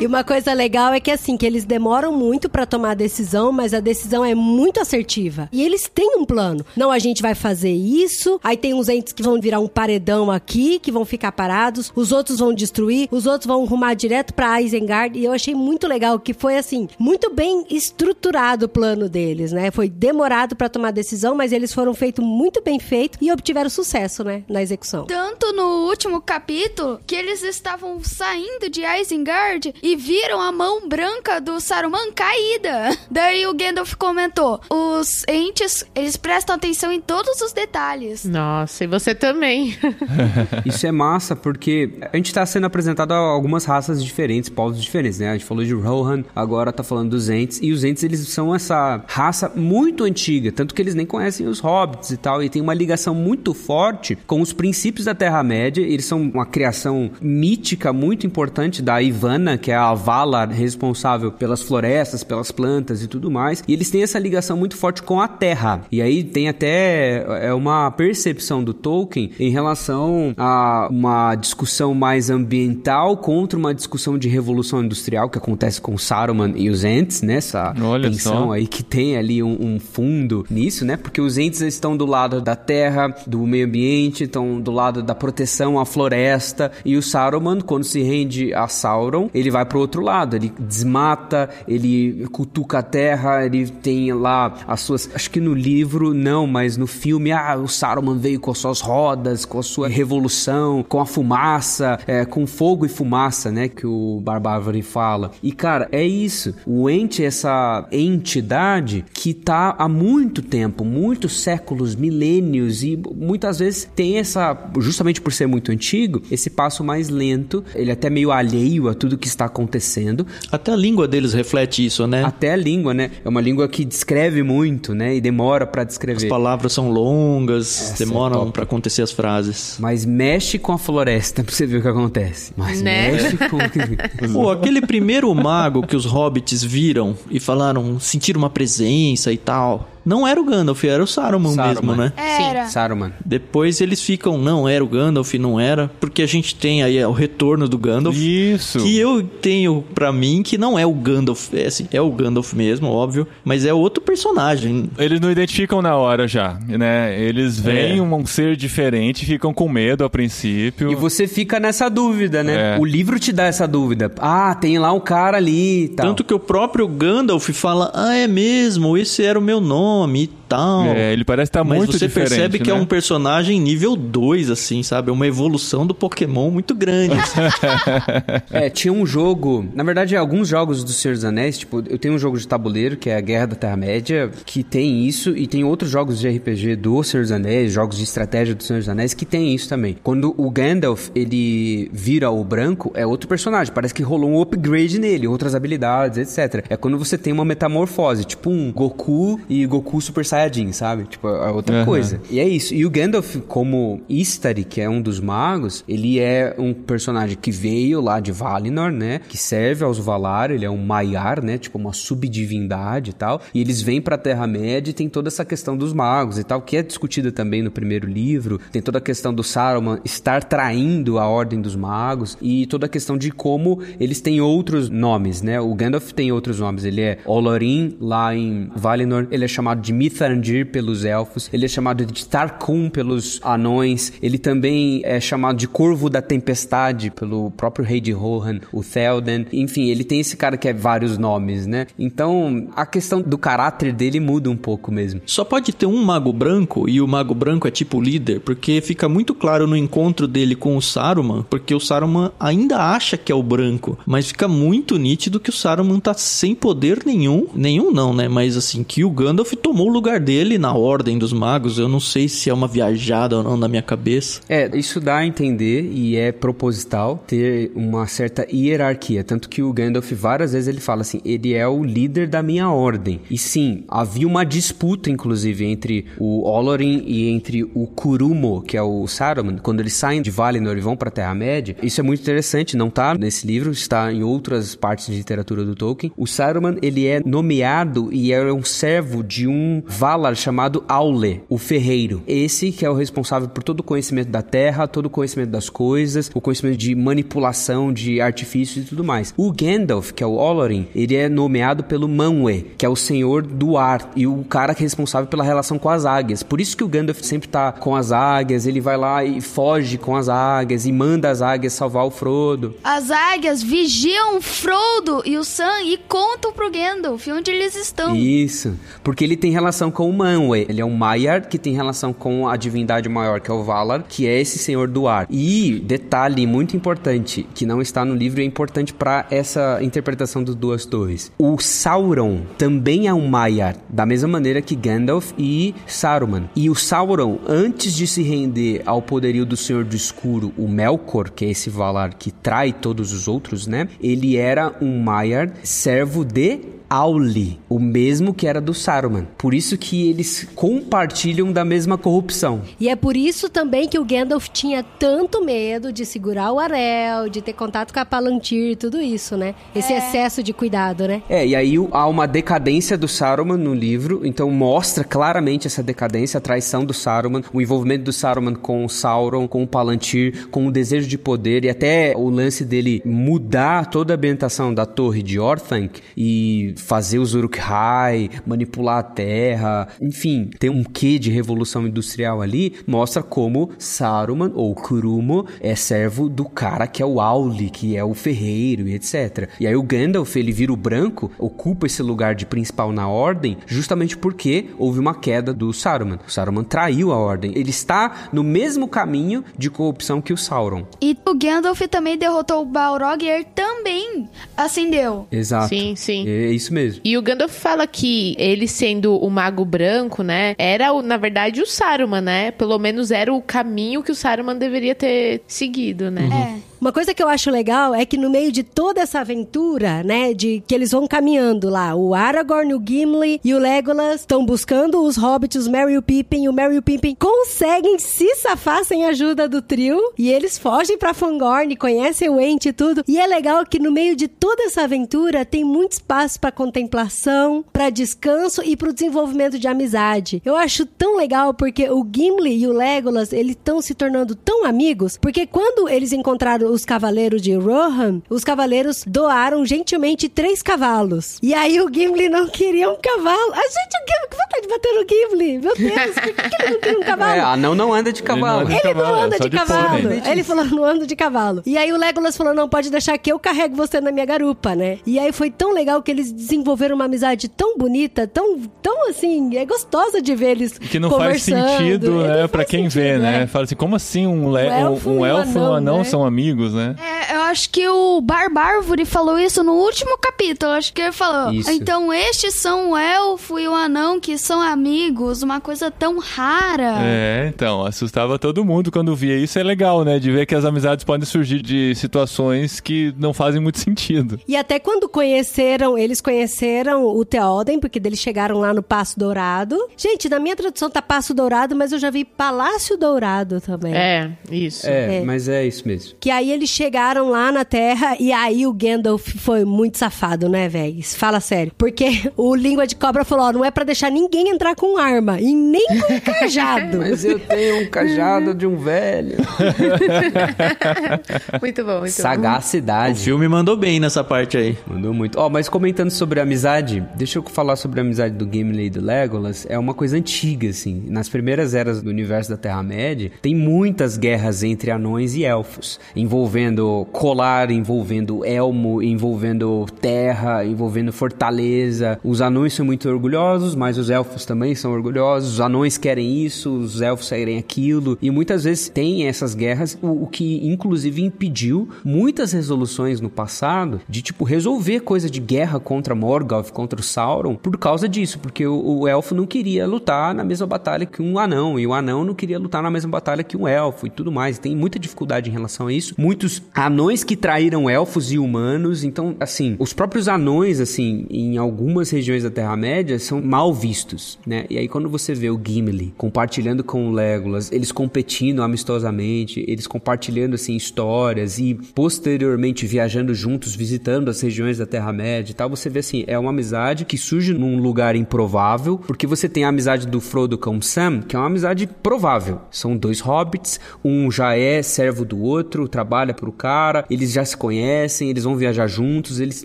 E uma coisa legal é que assim, que eles demoram muito pra tomar a decisão, mas a decisão é muito assertiva. E eles têm um plano. Não, a gente vai fazer isso, aí tem uns entes que vão virar um paredão aqui, que vão ficar parados, os outros vão destruir, os outros vão rumar direto pra Isengard, e eu achei muito legal que foi assim, muito bem estruturado o plano deles, né? Foi demorado pra tomar a decisão, mas eles foram feitos muito bem feito e obtiveram sucesso, né, na execução. Tanto no último capítulo que eles estavam saindo de Isengard e viram a mão branca do Saruman caída. Daí o Gandalf comentou: os entes, eles prestam atenção em todos os detalhes. Nossa, e você também. Isso é massa porque a gente tá sendo apresentado a algumas raças diferentes, povos diferentes, né? A gente falou de Rohan, agora tá falando dos Ents. E os Ents, eles são essa raça muito antiga, tanto que eles nem conhecem os Hobbits e tal. E tem uma ligação muito forte com os princípios da Terra-média. Eles são uma criação mítica muito importante da Ivana, que é a Valar responsável pelas florestas, pelas plantas e tudo mais. E eles têm essa ligação muito forte com a Terra. E aí tem até é uma percepção do Tolkien em relação a uma discussão mais ambiental contra uma discussão de revolução industrial que acontece com Saruman e os Ents, né? Essa Olha tensão só. aí que tem ali um, um fundo nisso, né? Porque os entes estão do lado da terra, do meio ambiente, estão do lado da proteção à floresta. E o Saruman, quando se rende a Sauron, ele vai pro outro lado. Ele desmata, ele cutuca a terra, ele tem lá as suas. Acho que no livro não, mas no filme, ah, o Saruman veio com as suas rodas, com a sua revolução, com a fumaça, é, com fogo e fumaça, né? Que o Barbárvore fala. E cara, é isso. O ente é essa entidade que tá há muito tempo, muitos séculos, milênios, e muitas vezes tem essa, justamente por ser muito antigo, esse passo mais lento. Ele é até meio alheio a tudo que está acontecendo. Até a língua deles reflete isso, né? Até a língua, né? É uma língua que descreve muito, né? E demora pra As descrever. palavras são longas, Essa é demoram top. pra acontecer as frases. Mas mexe com a floresta pra você ver o que acontece. Mas Né? mexe com. Pô, aquele primeiro mago que os hobbits viram e falaram, sentiram uma presença e tal. Não era o Gandalf, era o Saruman, Saruman. mesmo, né? Era. Saruman. Depois eles ficam, não, era o Gandalf, não era, porque a gente tem aí o retorno do Gandalf. Isso. Que eu tenho pra mim que não é o Gandalf, é, assim, é o Gandalf mesmo, óbvio, mas é outro personagem. Eles não identificam na hora já, né? Eles veem É. um ser diferente, ficam com medo a princípio. E você fica nessa dúvida, né? É. O livro te dá essa dúvida. Ah, tem lá um cara ali e tal. Tanto que o próprio Gandalf fala, ah, é mesmo, esse era o meu nome e tal. É, ele parece estar Mas muito você diferente, percebe que é né? um personagem nível 2, assim, sabe? É uma evolução do Pokémon muito grande. assim. É, tinha um jogo. Na verdade, alguns jogos do Senhor dos Anéis, tipo, eu tenho um jogo de tabuleiro, que é a Guerra da Terra-média, que tem isso, e tem outros jogos de RPG do Senhor dos Anéis, jogos de estratégia do Senhor dos Anéis, que tem isso também. Quando o Gandalf, ele vira o branco, é outro personagem. Parece que rolou um upgrade nele, outras habilidades, etc. É quando você tem uma metamorfose, tipo um Goku e Goku Super Saiyajin, sabe? Tipo, é outra Aham. coisa. E é isso. E o Gandalf, como Istari, que é um dos magos, ele é um personagem que veio lá de Valinor, né? Que serve aos Valar, ele é um Maiar, né? Tipo uma subdivindade e tal. E eles vêm pra Terra-média e tem toda essa questão dos magos e tal, que é discutida também no primeiro livro. Tem toda a questão do Saruman estar traindo a Ordem dos Magos e toda a questão de como eles têm outros nomes, né? O Gandalf tem outros nomes. Ele é Olorin, lá em Valinor. Ele é chamado de Mithrandir pelos elfos. Ele é chamado de Tarkum pelos anões. Ele também é chamado de Corvo da Tempestade pelo próprio rei de Rohan, o Théoden. Enfim, ele tem esse cara que é vários nomes, né? Então, a questão do caráter dele muda um pouco mesmo. Só pode ter um mago branco e o mago branco é tipo líder, porque fica muito claro no encontro dele com o Saruman, porque o Saruman ainda acha que é o branco, mas fica muito nítido que o Saruman tá sem poder nenhum, nenhum não, né? Mas assim, que o Gandalf tomou o lugar dele na Ordem dos Magos, eu não sei se é uma viajada ou não na minha cabeça. É, isso dá a entender e é proposital ter uma certa hierarquia, tanto que o Gandalf várias vezes ele fala assim, ele é o líder da minha ordem. E sim, havia uma disputa inclusive entre o Olorin e entre o Kurumo, que é o Saruman, quando eles saem de Valinor e vão para Terra-média. Isso é muito interessante, não tá nesse livro, está em outras partes de literatura do Tolkien. O Saruman, ele é nomeado e é um servo de um Valar chamado Aule, o ferreiro. Esse que é o responsável por todo o conhecimento da terra, todo o conhecimento das coisas, o conhecimento de manipulação, de artifícios e tudo mais. O Gandalf, que é o Olorin, ele é nomeado pelo Manwë, que é o senhor do ar e o cara que é responsável pela relação com as águias. Por isso que o Gandalf sempre tá com as águias, ele vai lá e foge com as águias e manda as águias salvar o Frodo. As águias vigiam o Frodo e o Sam e contam pro Gandalf onde eles estão. Isso, porque ele tem relação com o Manwë. Ele é um Maiar que tem relação com a divindade maior, que é o Valar, que é esse senhor do ar. E detalhe muito importante, que não está no livro e é importante para essa interpretação dos duas torres. O Sauron também é um Maiar, da mesma maneira que Gandalf e Saruman. E o Sauron, antes de se render ao poderio do Senhor do Escuro, o Melkor, que é esse Valar que trai todos os outros, né? Ele era um Maiar servo de Auli, o mesmo que era do Saruman. Por isso que eles compartilham da mesma corrupção. E é por isso também que o Gandalf tinha tanto medo de segurar o anel, de ter contato com a Palantir e tudo isso, né? Esse excesso de cuidado, né? É, e aí há uma decadência do Saruman no livro, então mostra claramente essa decadência, a traição do Saruman, o envolvimento do Saruman com o Sauron, com o Palantir, com o desejo de poder e até o lance dele mudar toda a ambientação da torre de Orthanc e fazer os Uruk-hai, manipular a terra, enfim, tem um quê de revolução industrial ali, mostra como Saruman ou Kurumo é servo do cara que é o Auli, que é o ferreiro e etc. E aí o Gandalf, ele vira o branco, ocupa esse lugar de principal na ordem, justamente porque houve uma queda do Saruman. O Saruman traiu a ordem. Ele está no mesmo caminho de corrupção que o Sauron. E o Gandalf também derrotou o Balrog e ele também acendeu. Exato. Sim, sim. É isso mesmo. E o Gandalf fala que ele sendo o mago branco, né, era o- na verdade o Saruman, né? Pelo menos era o caminho que o Saruman deveria ter seguido, né? É. Uma coisa que eu acho legal é que no meio de toda essa aventura, né, de que eles vão caminhando lá, o Aragorn, o Gimli e o Legolas estão buscando os hobbits, o Merry e o Pippin, e o Merry e o Pippin conseguem se safar sem a ajuda do trio, e eles fogem pra Fangorn, conhecem o Ent e tudo. E é legal que no meio de toda essa aventura tem muito espaço pra contemplação, pra descanso e pro desenvolvimento de amizade. Eu acho tão legal porque o Gimli e o Legolas, eles estão se tornando tão amigos, porque quando eles encontraram os cavaleiros de Rohan, os cavaleiros doaram gentilmente três cavalos. E aí o Gimli não queria um cavalo. A gente, o Gimli, que vontade de bater no Gimli? Meu Deus, por que que ele não queria um cavalo? É, anão não anda de cavalo. anda de Ele não cavalo, anda só de de cavalo. Ele falou, não ando de cavalo. E aí o Legolas falou, não, pode deixar que eu carrego você na minha garupa, né? E aí foi tão legal que eles desenvolveram uma amizade tão bonita, tão, tão assim, é gostosa de ver eles Que não faz sentido, Não né, faz pra quem sentido, vê, né? né? Fala assim, como assim um, le- Um elfo um, um elfo e um anão, anão né? são amigos, né? É, eu acho que o Barbárvore falou isso no último capítulo. Acho que ele falou. Isso. Então estes são o elfo e o anão que são amigos, uma coisa tão rara. É, então, assustava todo mundo quando via isso. É legal, né? De ver que as amizades podem surgir de situações que não fazem muito sentido. E até quando conheceram, eles conheceram o Theoden, porque eles chegaram lá no Passo Dourado. Gente, na minha tradução tá Passo Dourado, mas eu já vi Palácio Dourado também. É, isso. É, É. mas é isso mesmo. Que aí eles chegaram lá na Terra e aí o Gandalf foi muito safado, né, velho? Fala sério. Porque o Língua de Cobra falou, ó, não é pra deixar ninguém entrar com arma e nem com cajado. Mas eu tenho um cajado de um velho. Muito bom, muito O Sagacidade. filme mandou bem nessa parte aí. Mandou muito. Ó, mas comentando sobre a amizade, deixa eu falar sobre a amizade do Gimli e do Legolas. É uma coisa antiga, assim. Nas primeiras eras do universo da Terra-média, tem muitas guerras entre anões e elfos. Envolvendo colar, envolvendo elmo, envolvendo terra, envolvendo fortaleza. Os anões são muito orgulhosos, mas os elfos também são orgulhosos. Os anões querem isso, os elfos querem aquilo. E muitas vezes tem essas guerras, o, o que inclusive impediu muitas resoluções no passado de, tipo, resolver coisa de guerra contra Morgoth, contra o Sauron, por causa disso, porque o, o elfo não queria lutar na mesma batalha que um anão, e o anão não queria lutar na mesma batalha que um elfo e tudo mais. Tem muita dificuldade em relação a isso. Muitos anões que traíram elfos e humanos, então, assim, os próprios anões, assim, em algumas regiões da Terra-média, são mal vistos, né? E aí quando você vê o Gimli compartilhando com o Legolas, eles competindo amistosamente, eles compartilhando, assim, histórias e posteriormente viajando juntos, visitando as regiões da Terra-média e tal, você vê, assim, é uma amizade que surge num lugar improvável, porque você tem a amizade do Frodo com o Sam, que é uma amizade provável. São dois hobbits, um já é servo do outro, trabalha pro cara, eles já se conhecem, eles vão viajar juntos, eles...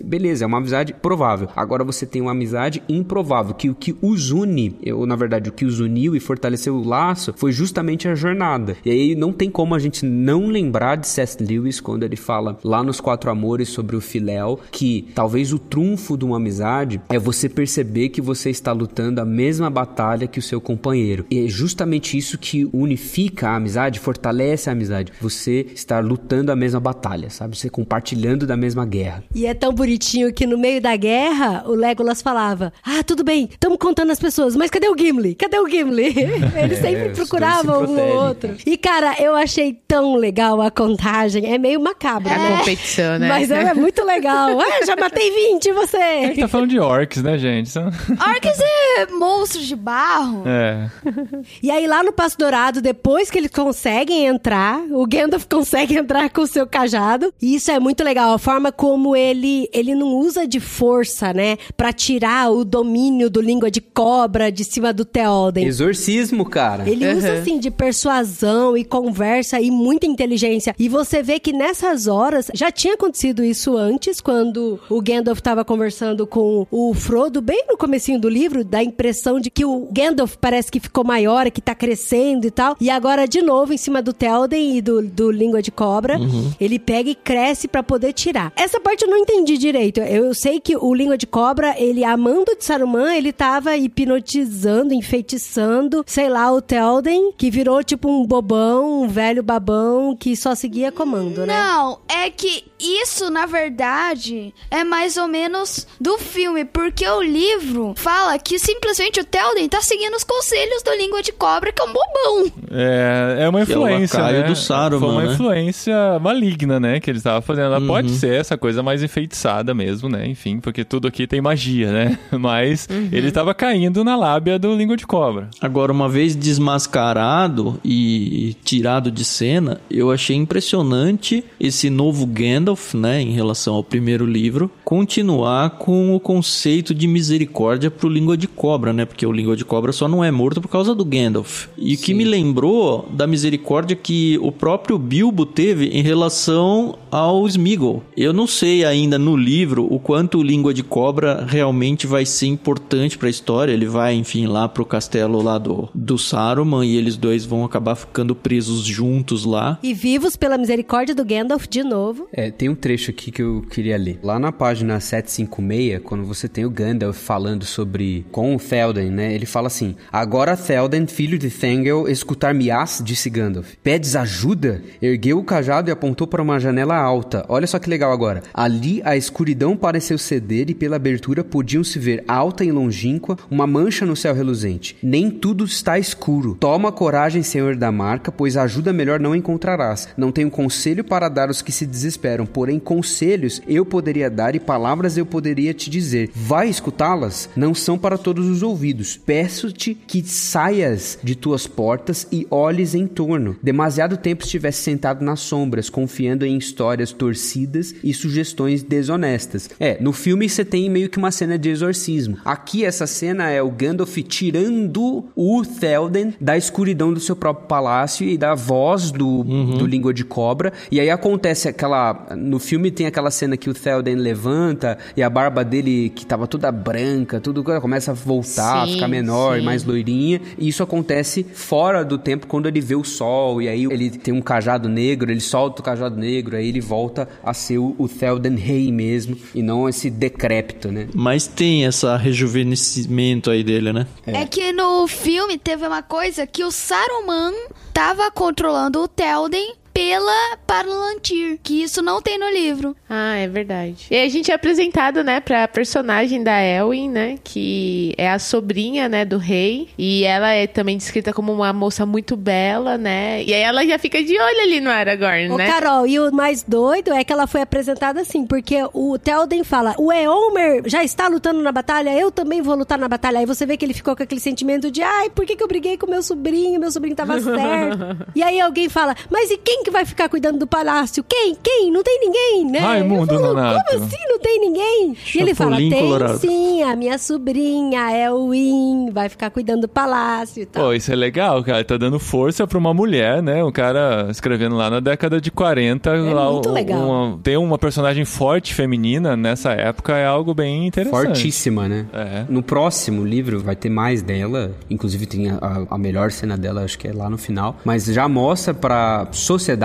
Beleza, é uma amizade provável. Agora você tem uma amizade improvável, que o que os une, ou na verdade o que os uniu e fortaleceu o laço, foi justamente a jornada. E aí não tem como a gente não lembrar de C.S. Lewis quando ele fala lá nos Quatro Amores sobre o Filéu, que talvez o trunfo de uma amizade é você perceber que você está lutando a mesma batalha que o seu companheiro. E é justamente isso que unifica a amizade, fortalece a amizade. Você estar lutando a mesma batalha, sabe? Você compartilhando da mesma guerra. E é tão bonitinho que no meio da guerra, o Legolas falava: Ah, tudo bem, estamos contando as pessoas, mas cadê o Gimli? Cadê o Gimli? Eles sempre os procuravam se um ou protegem. outro. E, cara, eu achei tão legal a contagem. É meio macabro, A né? competição, né? Mas é muito legal. Ah, já matei 20, e você? A gente tá falando de orcs, né, gente? São- Orcs é monstros de barro. É. E aí, lá no Passo Dourado, depois que eles conseguem entrar, o Gandalf consegue entrar com o seu cajado. E isso é muito legal, a forma como ele ele não usa de força, né, Pra tirar o domínio do língua de cobra de cima do Theoden. Exorcismo, cara. Ele usa Uhum. assim de persuasão e conversa e muita inteligência. E você vê que nessas horas já tinha acontecido isso antes, quando o Gandalf estava conversando com o Frodo, bem no comecinho do livro, dá a impressão de que o Gandalf parece que ficou maior, que tá crescendo e tal. E agora, de novo, em cima do Telden e do, do Língua de Cobra, ele pega e cresce pra poder tirar. Essa parte eu não entendi direito. Eu, eu sei que o Língua de Cobra, ele amando de Saruman, ele tava hipnotizando, enfeitiçando, sei lá, o Telden, que virou tipo um bobão, um velho babão que só seguia comando, né? Não, é que isso, na verdade, é mais ou menos do filme, porque o livro fala que simplesmente o Telden tá seguindo os conselhos do Língua de Cobra, que é um bobão. É, é uma é o influência, lacaio né? do Saruman, Foi uma né? influência maligna, né? Que ele estava fazendo. Ela Uhum. Pode ser essa coisa mais enfeitiçada mesmo, né? Enfim, porque tudo aqui tem magia, né? Mas Uhum. ele estava caindo na lábia do língua de cobra. Agora, uma vez desmascarado e tirado de cena, eu achei impressionante esse novo Gandalf, né, em relação ao primeiro livro, continuar com o conceito de misericórdia pro Língua de Cobra, né? Porque o Língua de Cobra só não é morto por causa do Gandalf. E o que me lembrou da misericórdia que o próprio Bilbo teve em relação ao Smeagol. Eu não sei ainda no livro o quanto o Língua de Cobra realmente vai ser importante pra história. Ele vai, enfim, lá pro castelo lá do, do Saruman e eles dois vão acabar ficando presos juntos lá. E vivos pela misericórdia do Gandalf de novo. É, tem um trecho aqui que eu queria ler. Lá na página 756, quando você tem o Gandalf falando sobre com o Théoden, né? Ele fala assim: Agora Théoden, filho de Thengel, escutar-me-ás, disse Gandalf. Pedes ajuda? Ergueu o cajado e apontou para uma janela alta. Olha só que legal agora. Ali a escuridão pareceu ceder e pela abertura podiam-se ver alta e longínqua uma mancha no céu reluzente. Nem tudo está escuro. Toma coragem, senhor da marca, pois ajuda melhor não encontrarás. Não tenho conselho para dar aos que se desesperam, porém conselhos eu poderia dar e palavras eu poderia te dizer. Vai escutá-las? Não são para todos os ouvidos. Peço-te que saias de tuas portas e olhes em torno. Demasiado tempo estivesse sentado nas sombras, confiando em histórias torcidas e sugestões desonestas. É, no filme você tem meio que uma cena de exorcismo. Aqui essa cena é o Gandalf tirando o Théoden da escuridão do seu próprio palácio e da voz do, do língua de cobra. E aí acontece aquela. No filme tem aquela cena que o Théoden levanta e a barba dele, que tava toda branca, tudo começa a voltar, Sim, ficar menor, sim. mais loirinha. E isso acontece fora do tempo quando ele vê o sol. E aí ele tem um cajado negro, ele solta o cajado negro, aí ele volta a ser o, o Théoden rei mesmo, e não esse decrépito, né? Mas tem essa rejuvenescimento aí dele, né? É. que no filme teve uma coisa que o Saruman tava controlando o Telden pela Palantir, que isso não tem no livro. Ah, é verdade. E a gente é apresentado, né, pra personagem da Elwin, né, que é a sobrinha, né, do rei. E ela é também descrita como uma moça muito bela, né. E aí ela já fica de olho ali no Aragorn, Ô, né? Carol, e o mais doido é que ela foi apresentada assim, porque o Telden fala: o Eomer já está lutando na batalha, eu também vou lutar na batalha. Aí você vê que ele ficou com aquele sentimento de: ai, por que, que eu briguei com meu sobrinho? Meu sobrinho tava certo. e aí alguém fala: mas e quem que vai ficar cuidando do palácio? Quem? Quem? Não tem ninguém, né? Raimundo Eu falo, Nonato. Como assim não tem ninguém? e ele fala: Chapolin tem Colorado. sim, a minha sobrinha, Elwin, vai ficar cuidando do palácio e tal. Pô, isso é legal, cara. Tá dando força pra uma mulher, né? Um cara escrevendo lá na década de 40. lá, muito legal. uma- ter uma personagem forte feminina nessa época é algo bem interessante. Fortíssima, né? É. No próximo livro vai ter mais dela, inclusive tem a, a- a melhor cena dela, acho que é lá no final, mas já mostra pra sociedade,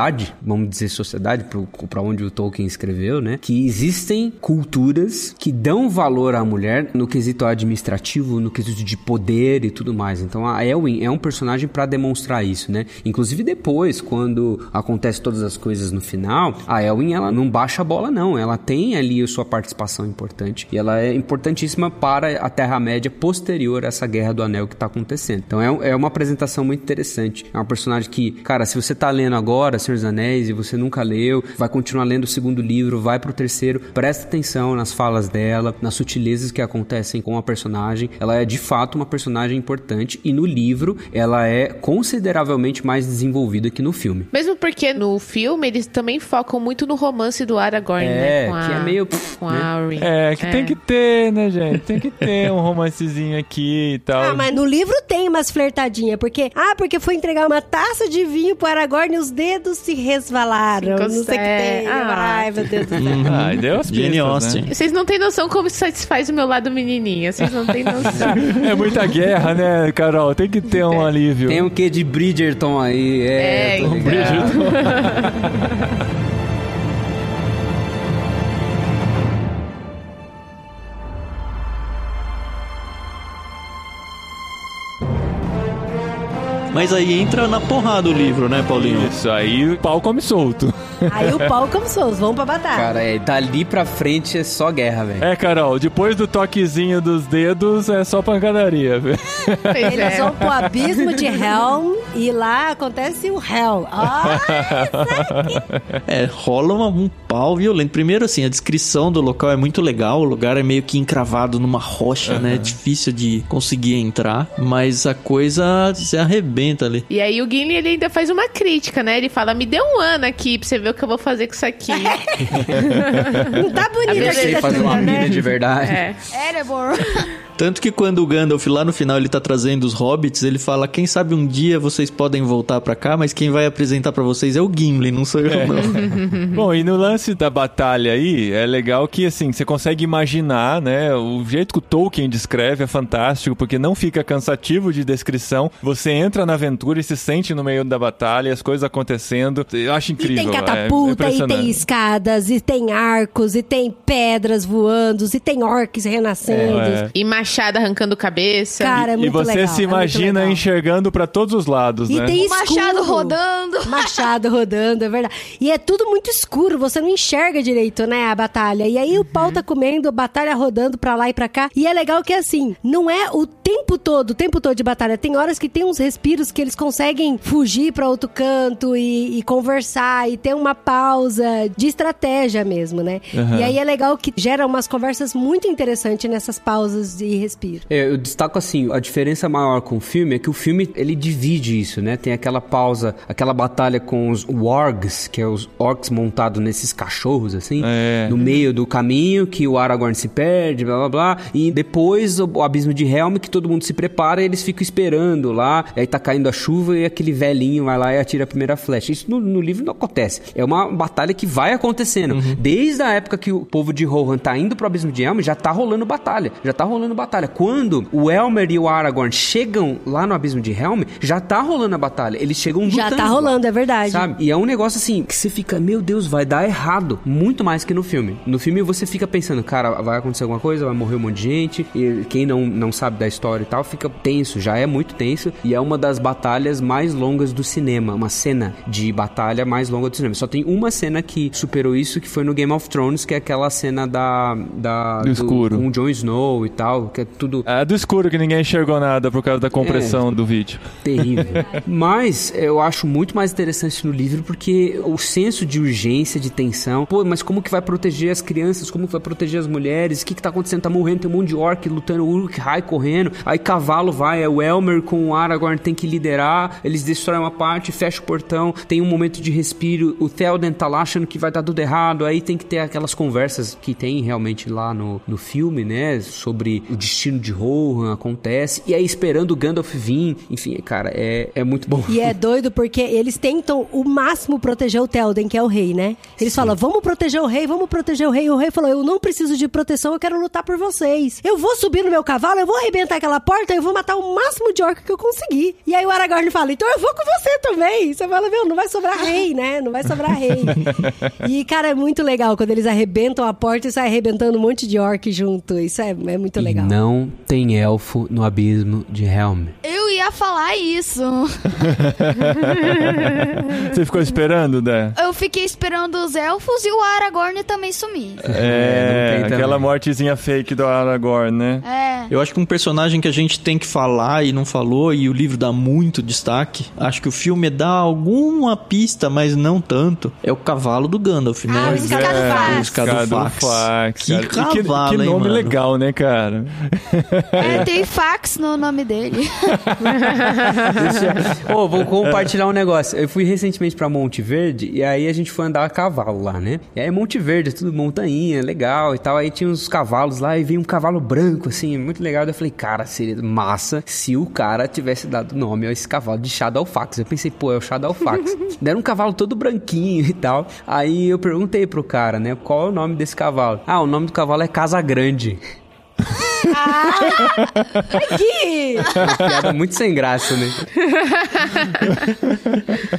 vamos dizer sociedade, pra onde o Tolkien escreveu, né? Que existem culturas que dão valor à mulher no quesito administrativo, no quesito de poder e tudo mais. Então a Elwin é um personagem pra demonstrar isso, né? Inclusive depois, quando acontece todas as coisas no final, a Elwin ela não baixa a bola não, ela tem ali a sua participação importante e ela é importantíssima para a Terra-média posterior a essa Guerra do Anel que tá acontecendo. Então é, é uma apresentação muito interessante. É uma personagem que, cara, se você tá lendo agora, Senhor dos Anéis e você nunca leu, vai continuar lendo o segundo livro, vai pro terceiro, presta atenção nas falas dela, nas sutilezas que acontecem com a personagem. Ela é de fato uma personagem importante e no livro ela é consideravelmente mais desenvolvida que no filme. Mesmo porque no filme eles também focam muito no romance do Aragorn, né? É, Com a, que é meio. com a né? É, que tem que ter, né, gente? Tem que ter um romancezinho aqui e tal. Ah, mas no livro tem umas flertadinhas, porque... Ah, porque foi entregar uma taça de vinho pro Aragorn e os dedos se resvalaram. Não sei o que tem. Ah. Ai, meu Deus do céu. Ai, deu as Austen. né? Vocês não têm noção como isso satisfaz o meu lado menininha. Vocês não têm noção. É muita guerra, né, Carol? Tem que ter um alívio. Tem o que de Bridgerton aí, é. É, tô um Mas aí entra na porrada o livro, né, Paulinho? Isso, aí o pau come solto. Aí o pau começou, vamos pra batalha. Cara, é, dali pra frente é só guerra, velho. É, Carol, depois do toquezinho dos dedos é só pancadaria, velho. Eles é. vão pro abismo de Helm e lá acontece o Hell. Ah, É, rola uma- um pau violento. Primeiro, assim, a descrição do local é muito legal. O lugar é meio que encravado numa rocha, né? Difícil de conseguir entrar. Mas a coisa se arrebenta ali. E aí o Gimli ele ainda faz uma crítica, né? Ele fala: me dê um ano aqui pra você ver o que eu vou fazer com isso aqui. não tá bonita Eu a sei fazer uma mina né? de verdade. é. Erebor. Tanto que quando o Gandalf lá no final ele tá trazendo os hobbits, ele fala: quem sabe um dia vocês podem voltar pra cá, mas quem vai apresentar pra vocês é o Gimli, não sou eu, não. Bom, e no lance da batalha aí, é legal que, assim, você consegue imaginar, né? O jeito que o Tolkien descreve é fantástico, porque não fica cansativo de descrição. Você entra na aventura e se sente no meio da batalha, as coisas acontecendo. Eu acho E incrível. tem é catapulta, e impressionante. tem escadas, e tem arcos, e tem pedras voando, e tem orcs renascendo. É. E Machado arrancando cabeça. Cara, é e muito você legal, se é imagina legal. enxergando pra todos os lados, E né? tem O machado escuro. rodando. Machado rodando, é verdade. E é tudo muito escuro, você não enxerga direito, né, a batalha. E aí o pau tá comendo, a batalha rodando pra lá e pra cá. E é legal que assim, não é o tempo todo, o tempo todo de batalha. Tem horas que tem uns respiros que eles conseguem fugir pra outro canto e, e conversar e ter uma pausa de estratégia mesmo, né? Aham. E aí é legal que gera umas conversas muito interessantes nessas pausas de respiro. É, eu destaco assim, a diferença maior com o filme é que o filme ele divide isso, né? Tem aquela pausa, aquela batalha com os wargs, que é os orcs montados nesses cachorros assim, É. no meio do caminho que o Aragorn se perde, blá blá blá, e depois o, o abismo de Helm que todo mundo se prepara e eles ficam esperando lá, aí tá caindo a chuva e aquele velhinho vai lá e atira a primeira flecha. Isso no, no livro não acontece. É uma batalha que vai acontecendo. Desde a época que o povo de Rohan tá indo pro abismo de Helm, já tá rolando batalha. Já tá rolando batalha. Quando o Elmer e o Aragorn chegam lá no abismo de Helm, já tá rolando a batalha. Eles chegam Já lutando tá lá. rolando, é verdade. Sabe? E é um negócio assim que você fica, meu Deus, vai dar errado. Muito mais que no filme. No filme você fica pensando, cara, vai acontecer alguma coisa, vai morrer um monte de gente. E quem não, não sabe da história e tal, fica tenso, já é muito tenso. E é uma das batalhas mais longas do cinema. Uma cena de batalha mais longa do cinema. Só tem uma cena que superou isso, que foi no Game of Thrones, que é aquela cena da. da Do escuro. Com o Jon Snow e tal, que é tudo É do escuro que ninguém enxergou nada por causa da compressão do vídeo. terrível. mas eu acho muito mais interessante no livro porque o senso de urgência, de tensão. Pô, mas como que vai proteger as crianças? Como que vai proteger as mulheres? O que que tá acontecendo? Tá morrendo, tem um monte de orc lutando, o Uruk-hai correndo. Aí cavalo vai, é o Elmer com o Aragorn tem que liderar. Eles destroem uma parte, fecha o portão, tem um momento de respiro. O Theoden tá lá achando que vai dar tudo errado. Aí tem que ter aquelas conversas que tem realmente lá no, no filme, né? Sobre o destino de Rohan, acontece. E aí esperando o Gandalf vir. Enfim, cara, é, é muito bom. E é doido porque eles tentam o máximo proteger o Telden, que é o rei, né? Eles falam, vamos proteger o rei, vamos proteger o rei. O rei falou, eu não preciso de proteção, eu quero lutar por vocês. Eu vou subir no meu cavalo, eu vou arrebentar aquela porta, eu vou matar o máximo de orc que eu conseguir. E aí o Aragorn fala, então eu vou com você também. Você fala, meu, não vai sobrar rei, né? Não vai sobrar rei. e, cara, é muito legal quando eles arrebentam a porta e sai arrebentando um monte de orc junto. Isso é, é muito E legal. não tem elfo no abismo de Helm. Eu ia falar isso. Você ficou esperando, né? Eu fiquei esperando os elfos e o Aragorn também sumir. É, tem aquela mortezinha fake do Aragorn, né? É. Eu acho que um personagem que a gente tem que falar e não falou, e o livro dá muito destaque, acho que o filme dá alguma pista, mas não tanto, é o cavalo do Gandalf, né? Ah, o. O Escadofax. Escadofax, Que cara. Que, cavalo, que hein, nome mano? legal, né, cara? É, tem fax no nome dele. Deixa- Ô, vou compartilhar um negócio. Eu fui recentemente pra Monte Verde e aí a gente foi andar a cavalo lá, né? E aí Monte Verde, é tudo montanha, legal e tal. Aí tinha uns cavalos lá e veio um cavalo branco, assim, muito legal. Daí Eu falei, cara, seria massa se o cara tivesse dado nome a esse cavalo de Shadowfax. Eu pensei, pô, é o Shadowfax. Deram um cavalo todo branquinho e tal. Aí eu perguntei pro cara, né, qual é o nome desse cavalo? Ah, o nome do cavalo é Casa Grande. Aqui! Uma piada muito sem graça, né?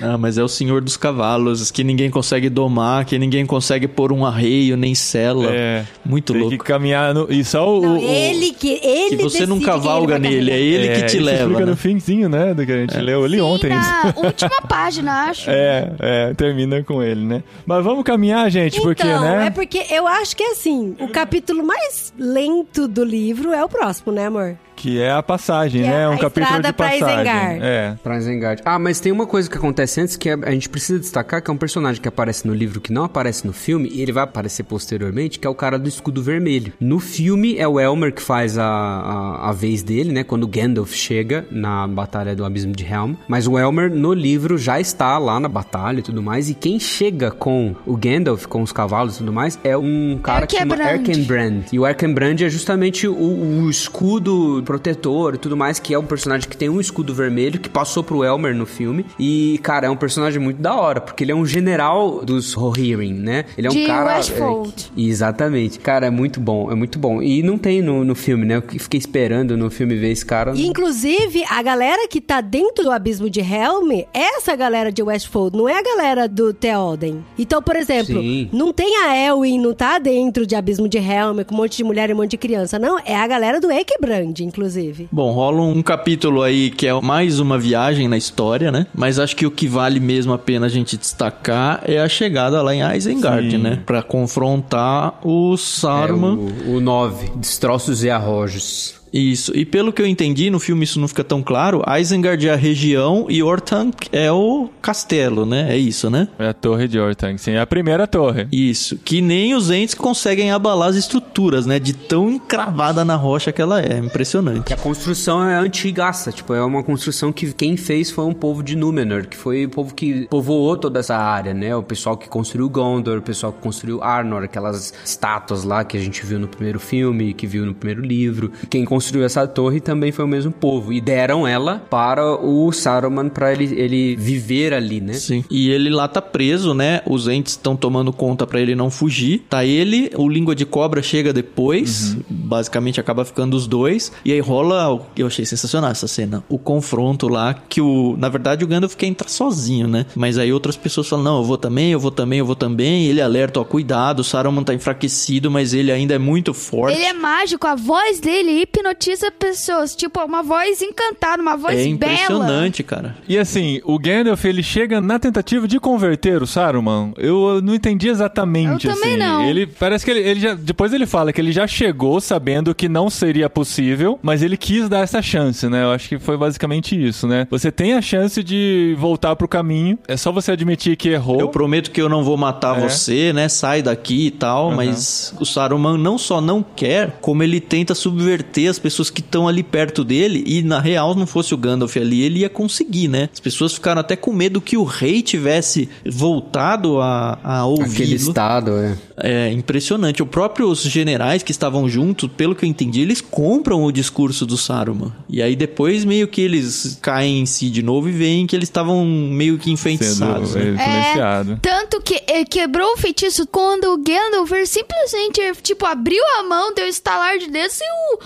Ah, mas é o senhor dos cavalos, que ninguém consegue domar, que ninguém consegue pôr um arreio, nem cela. É. Muito Tem louco. que caminhar no... E só o... Não, o- ele que ele Que você não cavalga ele nele, é ele que É, te isso leva. explica né? no finzinho, né, do que a gente leu ali Sim, ontem. na última página, acho. É, é, termina com ele, né? Mas vamos caminhar, gente, porque, então, né? é porque eu acho que assim, o capítulo mais lento do livro é o próximo, né, amor? Que é a passagem, Que é né? a um capítulo estrada de pra passagem. Isengard. É. Pra Isengard. Ah, mas tem uma coisa que acontece antes que a a gente precisa destacar, que é um personagem que aparece no livro que não aparece no filme, e ele vai aparecer posteriormente, que é o cara do escudo vermelho. No filme é o Elmer que faz a, a, a vez dele, né? Quando o Gandalf chega na Batalha do Abismo de Helm. Mas o Elmer no livro já está lá na batalha e tudo mais, e quem chega com o Gandalf, com os cavalos e tudo mais, é um cara que chama Erkenbrand. Erkenbrand. E o Erkenbrand é justamente o, o escudo protetor e tudo mais, que é um personagem que tem um escudo vermelho, que passou pro Elmer no filme. E, cara, é um personagem muito da hora, porque ele é um general dos Rohirrim, né? Ele é um De cara... Westfold. é, exatamente. Cara, é muito bom, é muito bom. E não tem no, no filme, né? Eu fiquei esperando no filme ver esse cara. E, inclusive, a galera que tá dentro do abismo de Helm é essa galera de Westfold, não é a galera do Theoden. Então, por exemplo, Sim. não tem a Elwin, não tá dentro de abismo de Helm com um monte de mulher e um monte de criança. Não, é a galera do Ekebrand, inclusive. Bom, rola um capítulo aí que é mais uma viagem na história, né? Mas acho que o que vale mesmo a pena a gente destacar é a chegada lá em Isengard, Sim. né? Pra confrontar o É, Saruman. o, o 9, Destroços e Arrojos. Isso. E pelo que eu entendi, no filme isso não fica tão claro. Isengard é a região e Orthanc é o castelo, né? É isso, né? É a torre de Orthanc, sim. É a primeira torre. Isso. Que nem os entes conseguem abalar as estruturas, né? De tão encravada na rocha que ela é. Impressionante. Que a construção é antigaça, tipo, é uma construção que quem fez foi um povo de Númenor, que foi o povo que povoou toda essa área, né? O pessoal que construiu Gondor, o pessoal que construiu Arnor, aquelas estátuas lá que a gente viu no primeiro filme, que viu no primeiro livro. Quem construiu essa torre também foi o mesmo povo. E deram ela para o Saruman para ele, ele viver ali, né? Sim. E ele lá tá preso, né? Os entes estão tomando conta pra ele não fugir. Tá ele, o língua de cobra chega depois. Basicamente acaba ficando os dois. E aí rola, o- eu achei sensacional essa cena, o confronto lá que o, na verdade o Gandalf quer entrar sozinho, né? Mas aí outras pessoas falam: "Não, eu vou também, eu vou também, eu vou também". E ele alerta, ó, cuidado, o Saruman tá enfraquecido, mas ele ainda é muito forte. Ele é mágico, a voz dele hipnotiza pessoas. Tipo, uma voz encantada, uma voz É bela. impressionante, cara. E assim, o Gandalf, ele chega na tentativa de converter o Saruman. Eu não entendi exatamente, Eu também assim. não. Ele parece que ele, ele já depois ele fala que ele já chegou sabendo que não seria possível, mas ele quis dar essa chance, né? Eu acho que foi basicamente isso, né? Você tem a chance de voltar pro caminho. É só você admitir que errou. Eu prometo que eu não vou matar É. você, né? Sai daqui e tal, mas o Saruman não só não quer, como ele tenta subverter as pessoas que estão ali perto dele e na real não fosse o Gandalf ali, ele ia conseguir, né? As pessoas ficaram até com medo que o rei tivesse voltado a, a Aquele ouvi-lo. estado, é. É impressionante. Os próprios generais que estavam juntos, pelo que eu entendi, eles compram o discurso do Saruman. E aí depois meio que eles caem em si de novo e veem que eles estavam meio que sendo enfeitiçados. né? influenciado. Tanto que ele quebrou o feitiço quando o Gandalf simplesmente, tipo, abriu a mão, deu um estalar de dedos e o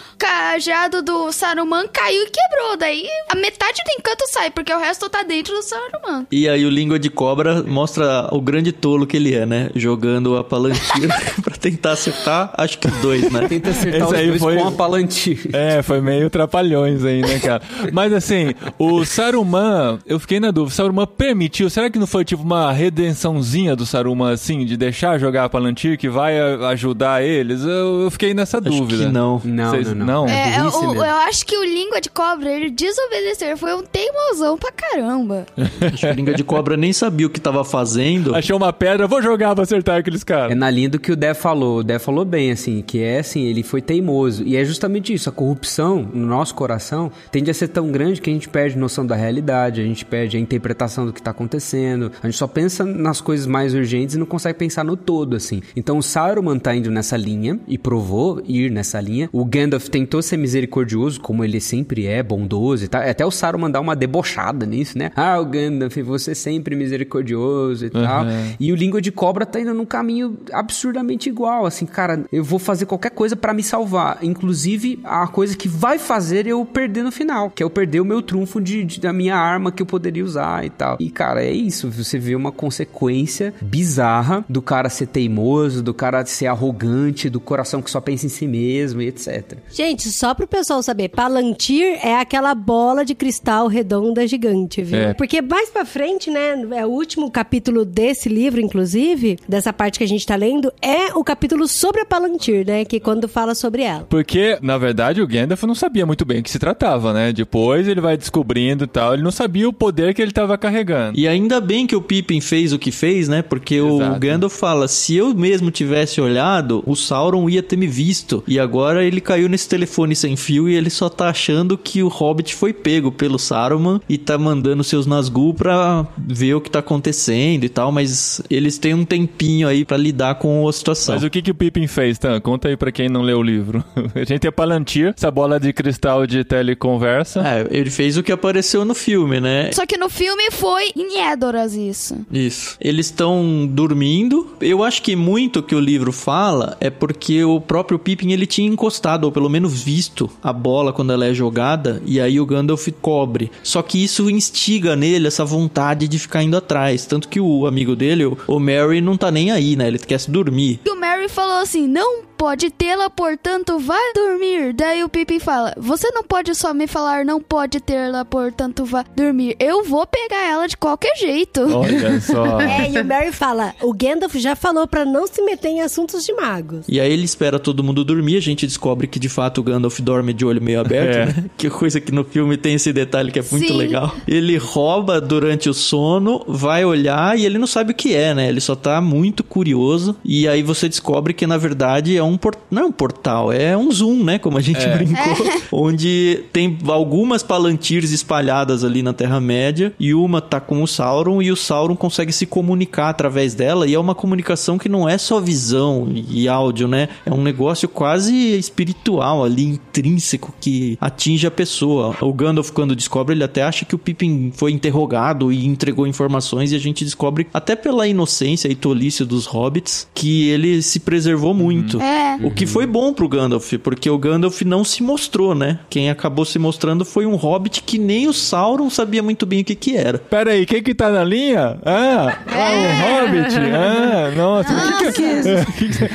cajado do Saruman caiu e quebrou. Daí a metade do encanto sai, porque o resto tá dentro do Saruman. E aí o Língua de Cobra mostra o grande tolo que ele é, né? Jogando a palanquina pra tentar acertar, acho que os dois, né? Tenta acertar Esse os aí dois foi- com a Palantir. É, foi meio trapalhões aí, né, cara? Mas assim, o Saruman, eu fiquei na dúvida, o Saruman permitiu, será que não foi tipo uma redençãozinha do Saruman, assim, de deixar jogar a Palantir que vai ajudar eles? Eu, eu fiquei nessa Acho dúvida. que não. Não, Vocês- não, não. É, eu, burrice eu- mesmo. eu acho que o língua de cobra, ele desobedeceu. Foi um teimosão pra caramba. Acho que o Língua de Cobra nem sabia o que tava fazendo. Achei uma pedra, vou jogar pra acertar aqueles É caras. na linha do que o Dev falou. O Dev falou bem, assim, que é assim, ele foi teimoso. E é justamente isso, a corrupção no nosso coração tende a ser tão grande que a gente perde noção da realidade, a gente perde a interpretação do que tá acontecendo, a gente só pensa nas coisas mais urgentes e não consegue pensar no todo, assim. Então o Saruman tá indo nessa linha e provou ir nessa linha. O Gandalf tentou ser misericordioso, como ele sempre é, bondoso e tal. Até o Saruman dá uma debochada nisso, né? Ah, o Gandalf, você sempre misericordioso e tal. Uhum. E o Língua de Cobra tá indo num caminho absurdamente igual. Assim, cara, eu vou fazer qualquer coisa pra me salvar. Inclusive, a coisa que vai fazer eu perder no final. Que é eu perder o meu trunfo de, de- da minha arma que eu poderia usar e tal. E, cara, é isso. Você vê uma consequência bizarra do cara ser teimoso, do cara ser arrogante, do coração que só pensa em si mesmo e etc. Gente, só pro pessoal saber, Palantir é aquela bola de cristal redonda gigante, viu? É. Porque mais pra frente, né, é o último capítulo desse livro, inclusive, dessa parte que a gente tá lendo, é o capítulo sobre a Palantir, né, que quando fala sobre ela. Porque, na verdade, o Gandalf não sabia muito bem o que se tratava, né? Depois ele vai descobrindo e tal, ele não sabia o poder que ele tava carregando. E ainda bem que o Pippin fez o que fez, né? Porque o Exato. Gandalf fala: se eu mesmo tivesse olhado, o Sauron ia ter me visto. E agora ele caiu nesse telefone sem fio e ele só tá achando que o Hobbit foi pego pelo Saruman e tá mandando seus Nazgûl pra ver o que tá acontecendo e tal. Mas eles têm um tempinho aí pra lidar com a situação. Mas o que, que o Pippin fez, Tan? Conta aí pra quem não leu o livro. A gente tem a Palantir, essa bola de cristal de teleconversa. É, ele fez o que apareceu no filme, né? Só que no filme foi em Edoras isso. Isso. Eles estão dormindo. Eu acho que muito que o livro fala é porque o próprio Pippin ele tinha encostado, ou pelo menos visto, a bola quando ela é jogada, e aí o Gandalf cobre. Só que isso instiga nele essa vontade de ficar indo atrás. Tanto que o amigo dele, o- Mary, não tá nem aí, né? Ele quer se dormir. E o Mary falou assim: não pode tê-la, portanto vai dormir. Daí o Pippin fala: Você não pode só me falar não pode tê-la, portanto vá dormir. Eu vou pegar ela de qualquer jeito. Olha só. É, e o Mary fala, o Gandalf já falou pra não se meter em assuntos de magos. E aí ele espera todo mundo dormir, a gente descobre que de fato o Gandalf dorme de olho meio aberto, É. né? Que coisa que no filme tem esse detalhe que é muito Sim. legal. Ele rouba durante o sono, vai olhar e ele não sabe o que é, né? Ele só tá muito curioso e aí você descobre que na verdade é um por... não é um portal, é um zoom, né? Como a gente brincou, onde tem algumas palantirs espalhadas ali na Terra-média e uma tá com o Sauron e o Sauron consegue se comunicar através dela e é uma comunicação que não é só visão e áudio, né? É um negócio quase espiritual ali, intrínseco, que atinge a pessoa. O Gandalf, quando descobre, ele até acha que o Pippin foi interrogado e entregou informações e a gente descobre, até pela inocência e tolice dos hobbits, que ele se preservou muito. É. O que foi bom pro Gandalf, porque o Gandalf não se mostrou, né? Quem acabou se mostrando foi um hobbit que nem o Sauron sabia muito bem o que que era. Pera aí, quem que tá na linha? Ah, ah o Hobbit. Ah, nossa. o que que é?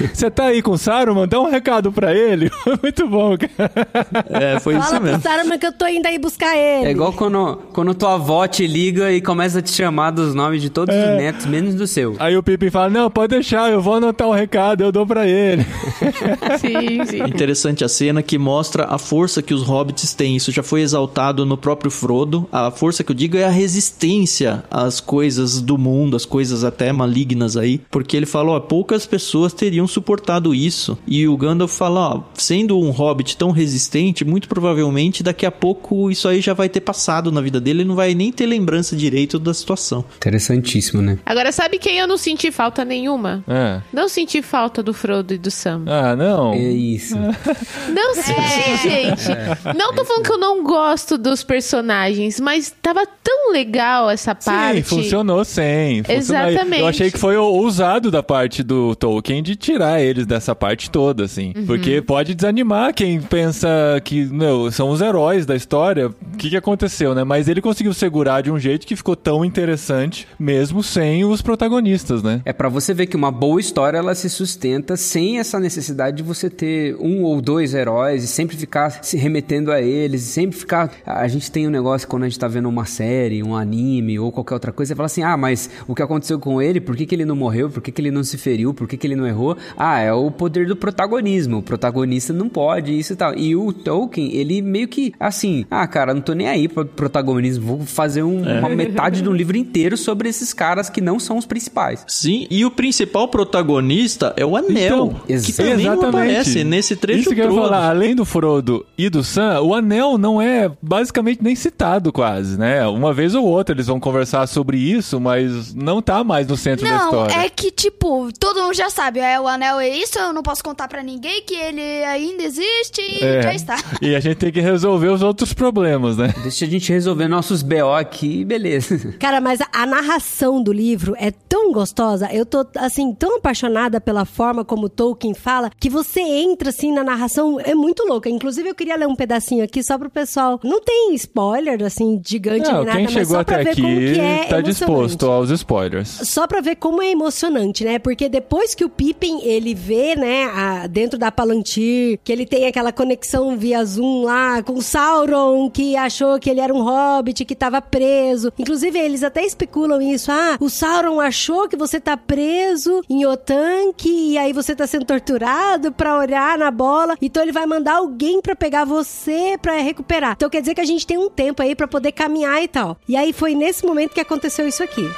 Você tá aí com o Saruman? Dá um recado pra ele. Muito bom, É, foi Fala isso pro mesmo. Saruman que eu tô indo aí buscar ele. É igual quando, quando tua avó te liga e começa a te chamar dos nomes de todos os netos, menos do seu. Aí o Pippin fala, não, pode deixar, eu vou anotar o recado, eu dou pra ele. Sim, sim. Interessante a cena que mostra a força que os hobbits têm. Isso já foi exaltado no próprio Frodo. A força que eu digo é a resistência às coisas do mundo, às coisas até malignas aí. Porque ele fala, ó, poucas pessoas teriam suportado isso. E o Gandalf fala, ó, sendo um hobbit tão resistente, muito provavelmente daqui a pouco isso aí já vai ter passado na vida dele. Ele não vai nem ter lembrança direito da situação. Interessantíssimo, né? Agora, sabe quem eu não senti falta nenhuma? É. Não senti falta do Frodo e do Sam. Ah, não. É isso. Não senti, gente. Não tô falando que eu não gosto dos personagens, mas tava tão legal essa parte. Sim, funcionou sim. funcionou. Exatamente. Eu achei que foi ousado da parte do Tolkien de tirar eles dessa parte toda, assim. Uhum. Porque pode desanimar quem pensa que, meu, são os heróis da história. O que, que aconteceu, né? Mas ele conseguiu segurar de um jeito que ficou tão interessante, mesmo sem os protagonistas, né? É pra você ver que uma boa história ela se sustenta sem essa necessidade de você ter um ou dois heróis e sempre ficar se remetendo a eles, sempre ficar. A gente tem um negócio quando a gente tá vendo uma série, um anime ou qualquer outra coisa, você fala assim: ah, mas o que aconteceu com ele, por que, que ele não morreu, por que, que ele não se feriu, por que, que ele não errou? Ah, é o poder do protagonismo. O protagonista não pode, isso e tal. E o Tolkien, ele meio que assim, ah, cara, não tô nem aí pro protagonismo, vou fazer um- uma metade de um livro inteiro sobre esses caras que não são os principais. Sim, e o principal protagonista é o Anel, Então, que também não aparece nesse trecho Isso que eu ia falar, além do Frodo e do Sam, o Anel não é basicamente nem citado quase, né? Uma vez ou outra eles vão conversar sobre isso, mas não tá mais no centro da Não, história. é que, tipo, todo mundo já sabe, é, o anel é isso, eu não posso contar pra ninguém que ele ainda existe e É. já está. E a gente tem que resolver os outros problemas, né? Deixa a gente resolver nossos BO aqui, beleza. Cara, mas a, a narração do livro é tão gostosa, eu tô, assim, tão apaixonada pela forma como Tolkien fala, que você entra, assim, na narração, é muito louca. Inclusive, eu queria ler um pedacinho aqui só pro pessoal. Não tem spoiler, assim, gigante Não, nem nada, quem mas chegou só pra até ver aqui como que é tá disposto aos spoilers. Só pra ver como é emocionante, né? Porque depois que o Pippin, ele vê, né, a- dentro da Palantir, que ele tem aquela conexão via Zoom lá com Sauron, que achou que ele era um hobbit, que tava preso. Inclusive, eles até especulam isso. Ah, o Sauron achou que você tá preso em Otanque, e aí você tá sendo torturado pra olhar na bola. Então ele vai mandar alguém pra pegar você pra recuperar. Então quer dizer que a gente tem um tempo aí pra poder caminhar e tal. E aí foi nesse momento que aconteceu isso aqui.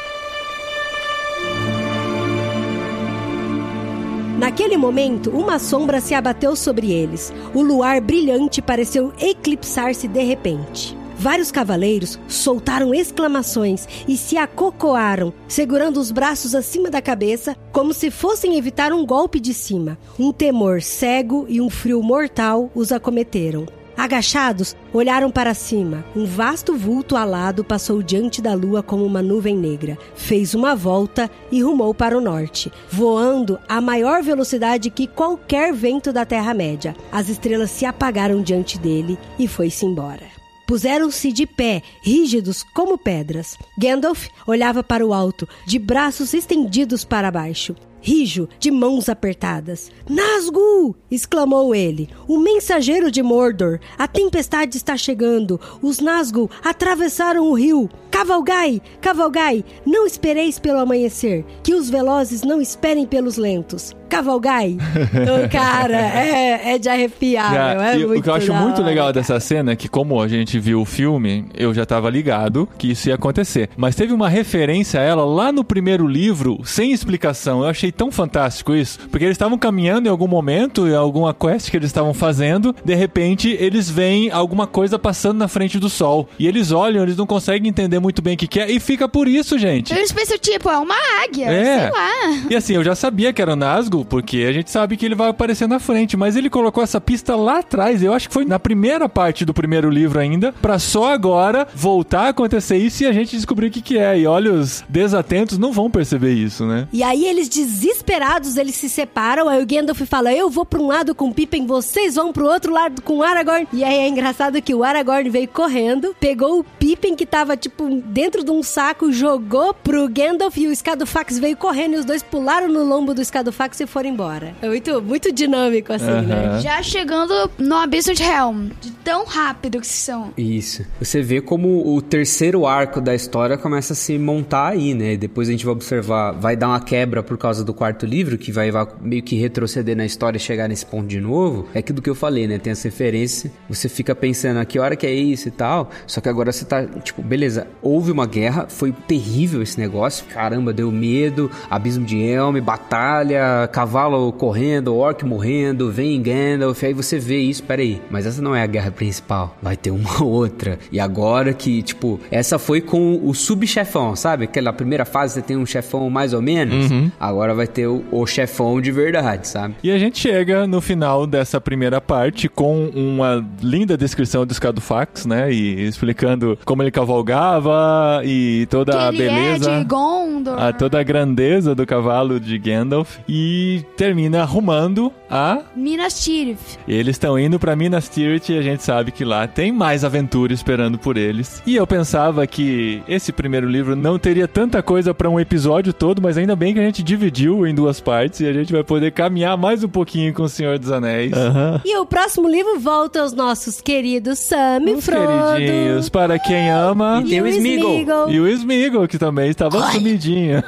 Naquele momento, uma sombra se abateu sobre eles. O luar brilhante pareceu eclipsar-se de repente. Vários cavaleiros soltaram exclamações e se acocoaram, segurando os braços acima da cabeça, como se fossem evitar um golpe de cima. Um temor cego e um frio mortal os acometeram. Agachados, olharam para cima. Um vasto vulto alado passou diante da lua como uma nuvem negra. Fez uma volta e rumou para o norte, voando a maior velocidade que qualquer vento da Terra-média. As estrelas se apagaram diante dele e foi-se embora. Puseram-se de pé, rígidos como pedras. Gandalf olhava para o alto, de braços estendidos para baixo. Rijo, de mãos apertadas. Nazgûl! exclamou ele. O mensageiro de Mordor. A tempestade está chegando. Os Nazgûl atravessaram o rio. Cavalgai! Cavalgai! Não espereis pelo amanhecer. Que os velozes não esperem pelos lentos. Cavalgai! Então, cara, é, é de arrepiar. É e o que eu acho muito legal cara. dessa cena é que, como a gente viu o filme, eu já tava ligado que isso ia acontecer. Mas teve uma referência a ela lá no primeiro livro, sem explicação. Eu achei tão fantástico isso. Porque eles estavam caminhando em algum momento, em alguma quest que eles estavam fazendo, de repente eles veem alguma coisa passando na frente do sol. E eles olham, eles não conseguem entender muito bem o que, que é, e fica por isso, gente. Eles pensam, tipo, é uma águia, É. sei lá. E assim, eu já sabia que era o Nazgûl, porque a gente sabe que ele vai aparecer na frente, mas ele colocou essa pista lá atrás, eu acho que foi na primeira parte do primeiro livro ainda, pra só agora voltar a acontecer isso e a gente descobrir o que que é. E olha, os desatentos não vão perceber isso, né? E aí eles desesperados, eles se separam, aí o Gandalf fala, eu vou pra um lado com o Pippin, vocês vão pro outro lado com o Aragorn. E aí é engraçado que o Aragorn veio correndo, pegou o Pippin que tava, tipo, dentro de um saco, jogou pro Gandalf e o Scadufax veio correndo e os dois pularam no lombo do Scadufax e foram embora. É muito, muito dinâmico, assim, né? Aham. Já chegando no abismo de Helm. De tão rápido que são. Isso. Você vê como o terceiro arco da história começa a se montar aí, né? Depois a gente vai observar, vai dar uma quebra por causa do quarto livro, que vai, meio que retroceder na história e chegar nesse ponto de novo. É aquilo que eu falei, né? Tem essa referência, você fica pensando a que hora que é isso e tal. Só que agora você tá, tipo, beleza, houve uma guerra, foi terrível esse negócio. Caramba, deu medo, abismo de Helm, batalha, cavalo correndo, orc morrendo, vem Gandalf, aí você vê isso, peraí, mas essa não é a guerra principal, vai ter uma outra. E agora que, tipo, essa foi com o subchefão, sabe? Aquela primeira fase você tem um chefão mais ou menos, agora vai ter o, o chefão de verdade, sabe? E a gente chega no final dessa primeira parte com uma linda descrição do Scadufax, né? E explicando como ele cavalgava e toda que a ele beleza. é de Gondor. a toda a grandeza do cavalo de Gandalf e termina arrumando a Minas Tirith. eles estão indo pra Minas Tirith e a gente sabe que lá tem mais aventura esperando por eles. E eu pensava que esse primeiro livro não teria tanta coisa pra um episódio todo, mas ainda bem que a gente dividiu dividiu em duas partes e a gente vai poder caminhar mais um pouquinho com o Senhor dos Anéis. Aham. E o próximo livro volta aos nossos queridos Sam e Frodo. queridinhos, para quem ama. E tem o Smeagol. E o Smeagol, que também estava sumidinho.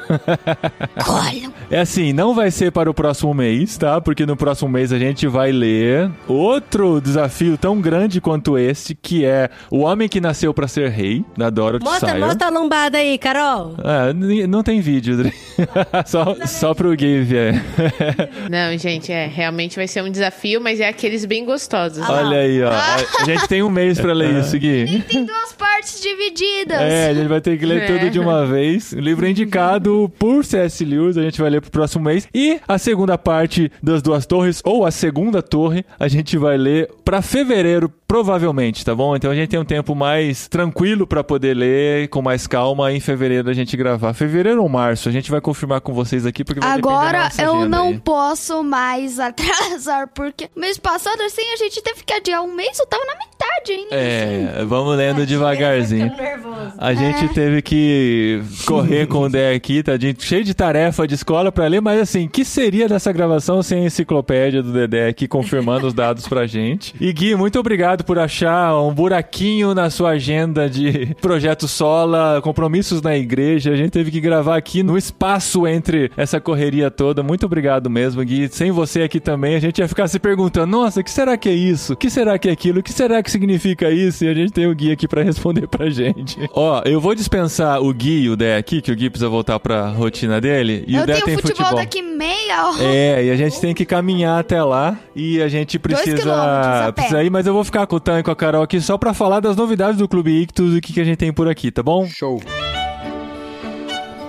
É assim, não vai ser para o próximo mês, tá? Porque no próximo mês a gente vai ler outro desafio tão grande quanto este, que é O Homem que Nasceu para Ser Rei, da Dorothy Mostra, mostra a lombada aí, Carol. Ah, n- não tem vídeo, Dri. só, só pro Gui ver. Não, gente, é, realmente vai ser um desafio, mas é aqueles bem gostosos. Olha aí, ó. A a gente tem um mês pra ler isso, Gui. Tem duas partes divididas. É, a gente vai ter que ler É. tudo de uma vez. O livro é indicado por C.S. Lewis, a gente vai ler pro próximo mês. E a segunda parte das duas torres, ou a segunda torre, a gente vai ler pra fevereiro, provavelmente, tá bom? Então a gente tem um tempo mais tranquilo pra poder ler, com mais calma, e em fevereiro a gente gravar. Fevereiro ou março, a gente vai confirmar com vocês aqui, porque vai depender da Agora nossa eu não aí. posso mais atrasar, porque mês passado, assim, a gente teve que adiar um mês, eu tava na metade ainda. É, vamos lendo devagarzinho. Ficando nervoso. A gente teve que correr com o Dé aqui, tadinho, cheio de tarefa de escola pra ler, mas assim, que seria dessa gravação sem a enciclopédia do Dedé aqui confirmando os dados pra gente? E Gui, muito obrigado por achar um buraquinho na sua agenda de projeto Sola, compromissos na igreja. A gente teve que gravar aqui no espaço entre essa correria toda. Muito obrigado mesmo, Gui. Sem você aqui também, a gente ia ficar se perguntando: nossa, o que será que é isso? O que será que é aquilo? O que será que significa isso? E a gente tem o Gui aqui pra responder pra gente. Ó, eu vou dispensar o Gui e o Dé aqui, que o Gui precisa voltar pra rotina dele. E o eu Dé tenho tem futebol, futebol. daqui meia hora. É, e a gente tem que caminhar até lá e a gente precisa, precisa ir, mas eu vou ficar com o Tan e com a Carol aqui só pra falar das novidades do Clube Ictus e o que, que a gente tem por aqui, tá bom? Show.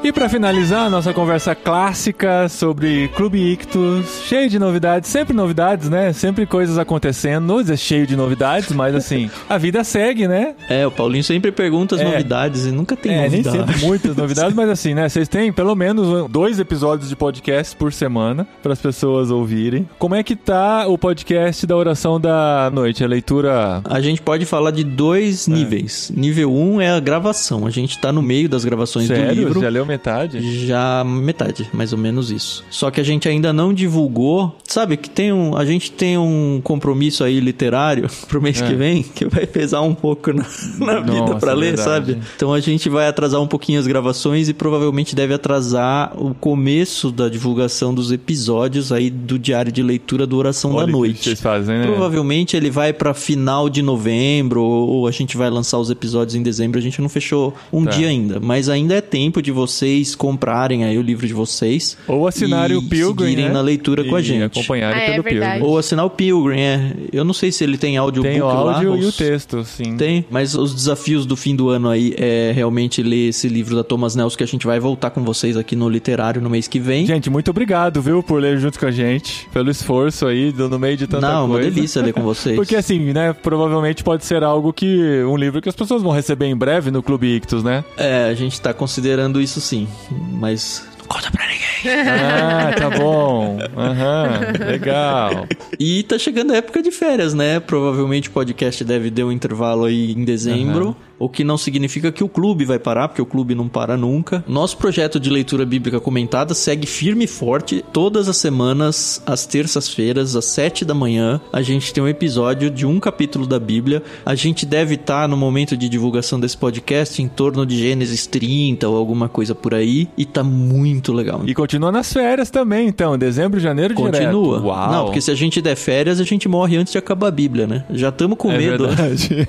E pra finalizar a nossa conversa clássica sobre Clube Ictus, cheio de novidades, sempre novidades, né? Sempre coisas acontecendo, não é cheio de novidades, mas assim, a vida segue, né? É, o Paulinho sempre pergunta as É. novidades e nunca tem é, nem sempre muitas novidades, mas assim, né? Vocês têm pelo menos dois episódios de podcast por semana para as pessoas ouvirem. Como é que tá o podcast da oração da noite? A leitura. A gente pode falar de É. dois níveis. Nível 1 um é a gravação. A gente tá no meio das gravações do Sério? livro. Já leu metade? Já metade, mais ou menos isso. Só que a gente ainda não divulgou. Sabe que tem um, a gente tem um compromisso aí literário pro mês É. que vem que vai pesar um pouco na, na vida pra ler, verdade. sabe? Então a gente vai atrasar um pouquinho as gravações e provavelmente deve atrasar o começo da divulgação dos episódios aí do diário de leitura do Oração Olha da Noite. Vocês fazem, né? Provavelmente ele vai pra final de novembro ou a gente vai lançar os episódios em dezembro. A gente não fechou um Tá. dia ainda, mas ainda é tempo de vocês comprarem aí o livro de vocês Ou assinarem e o Pilgrim, seguirem né? na leitura com a E gente. acompanharem Ah, é pelo verdade. Pilgrim. Ou assinar o Pilgrim, é. Eu não sei se ele tem audiobook Tem o áudio lá. e o os- texto, sim. Tem, mas os desafios do fim do ano aí é realmente ler esse livro da Thomas Nelson que a gente vai voltar com vocês aqui no literário no mês que vem. Gente, muito obrigado, viu, por ler junto com a gente, pelo esforço aí, no meio de tanta não, uma coisa. delícia ler com vocês. Porque assim, né, provavelmente pode ser algo que, um livro que as pessoas vão receber em breve no Clube Ictus, né? É, a gente tá considerando isso sim, mas não conta pra ninguém. Ah, tá bom. Aham, legal. E tá chegando a época de férias, né? Provavelmente o podcast deve ter um intervalo aí em dezembro. O que não significa que o clube vai parar, porque o clube não para nunca. Nosso projeto de leitura bíblica comentada segue firme e forte. Todas as semanas, às terças-feiras, às sete da manhã, a gente tem um episódio de um capítulo da Bíblia. A gente deve estar no momento de divulgação desse podcast em torno de Gênesis 30 ou alguma coisa por aí. E tá muito legal. E continua nas férias também, então, dezembro, janeiro, Continua. direto. Uau. Não, porque se a gente der férias, a gente morre antes de acabar a Bíblia, né? Já estamos com é medo. verdade.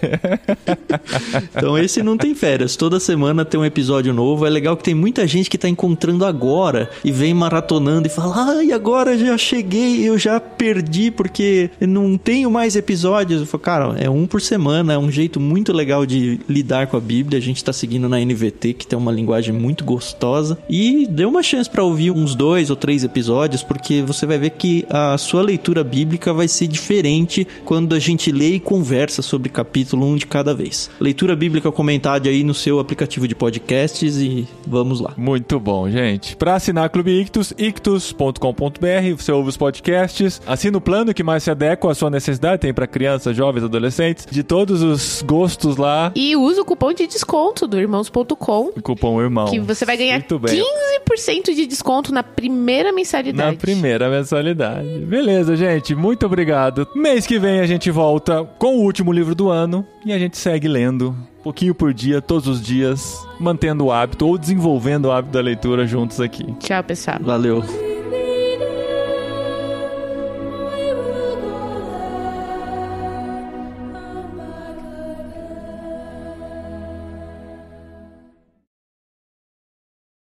Então esse não tem férias. Toda semana tem um episódio novo. É legal que tem muita gente que tá encontrando agora e vem maratonando e fala: Ai, agora já cheguei, eu já perdi porque não tenho mais episódios. Eu falo, cara, é um por semana, é um jeito muito legal de lidar com a Bíblia. A gente tá seguindo na NVT, que tem uma linguagem muito gostosa. E dê uma chance pra ouvir uns dois ou três episódios, porque você vai ver que a sua leitura bíblica vai ser diferente quando a gente lê e conversa sobre capítulo um de cada vez. Leitura bíblica Bíblica Comentada aí no seu aplicativo de podcasts e vamos lá. Muito bom, gente. Para assinar Clube Ictus, ictus.com.br, você ouve os podcasts, assina o plano que mais se adequa à sua necessidade, tem para crianças, jovens, adolescentes, de todos os gostos lá. E usa o cupom de desconto do irmãos.com, Cupom irmão. que você vai ganhar Muito bem. 15% de desconto na primeira mensalidade. Na primeira mensalidade. Beleza, gente. Muito obrigado. Mês que vem a gente volta com o último livro do ano e a gente segue lendo. Pouquinho por dia, todos os dias, mantendo o hábito ou desenvolvendo o hábito da leitura juntos aqui. Tchau, pessoal. Valeu.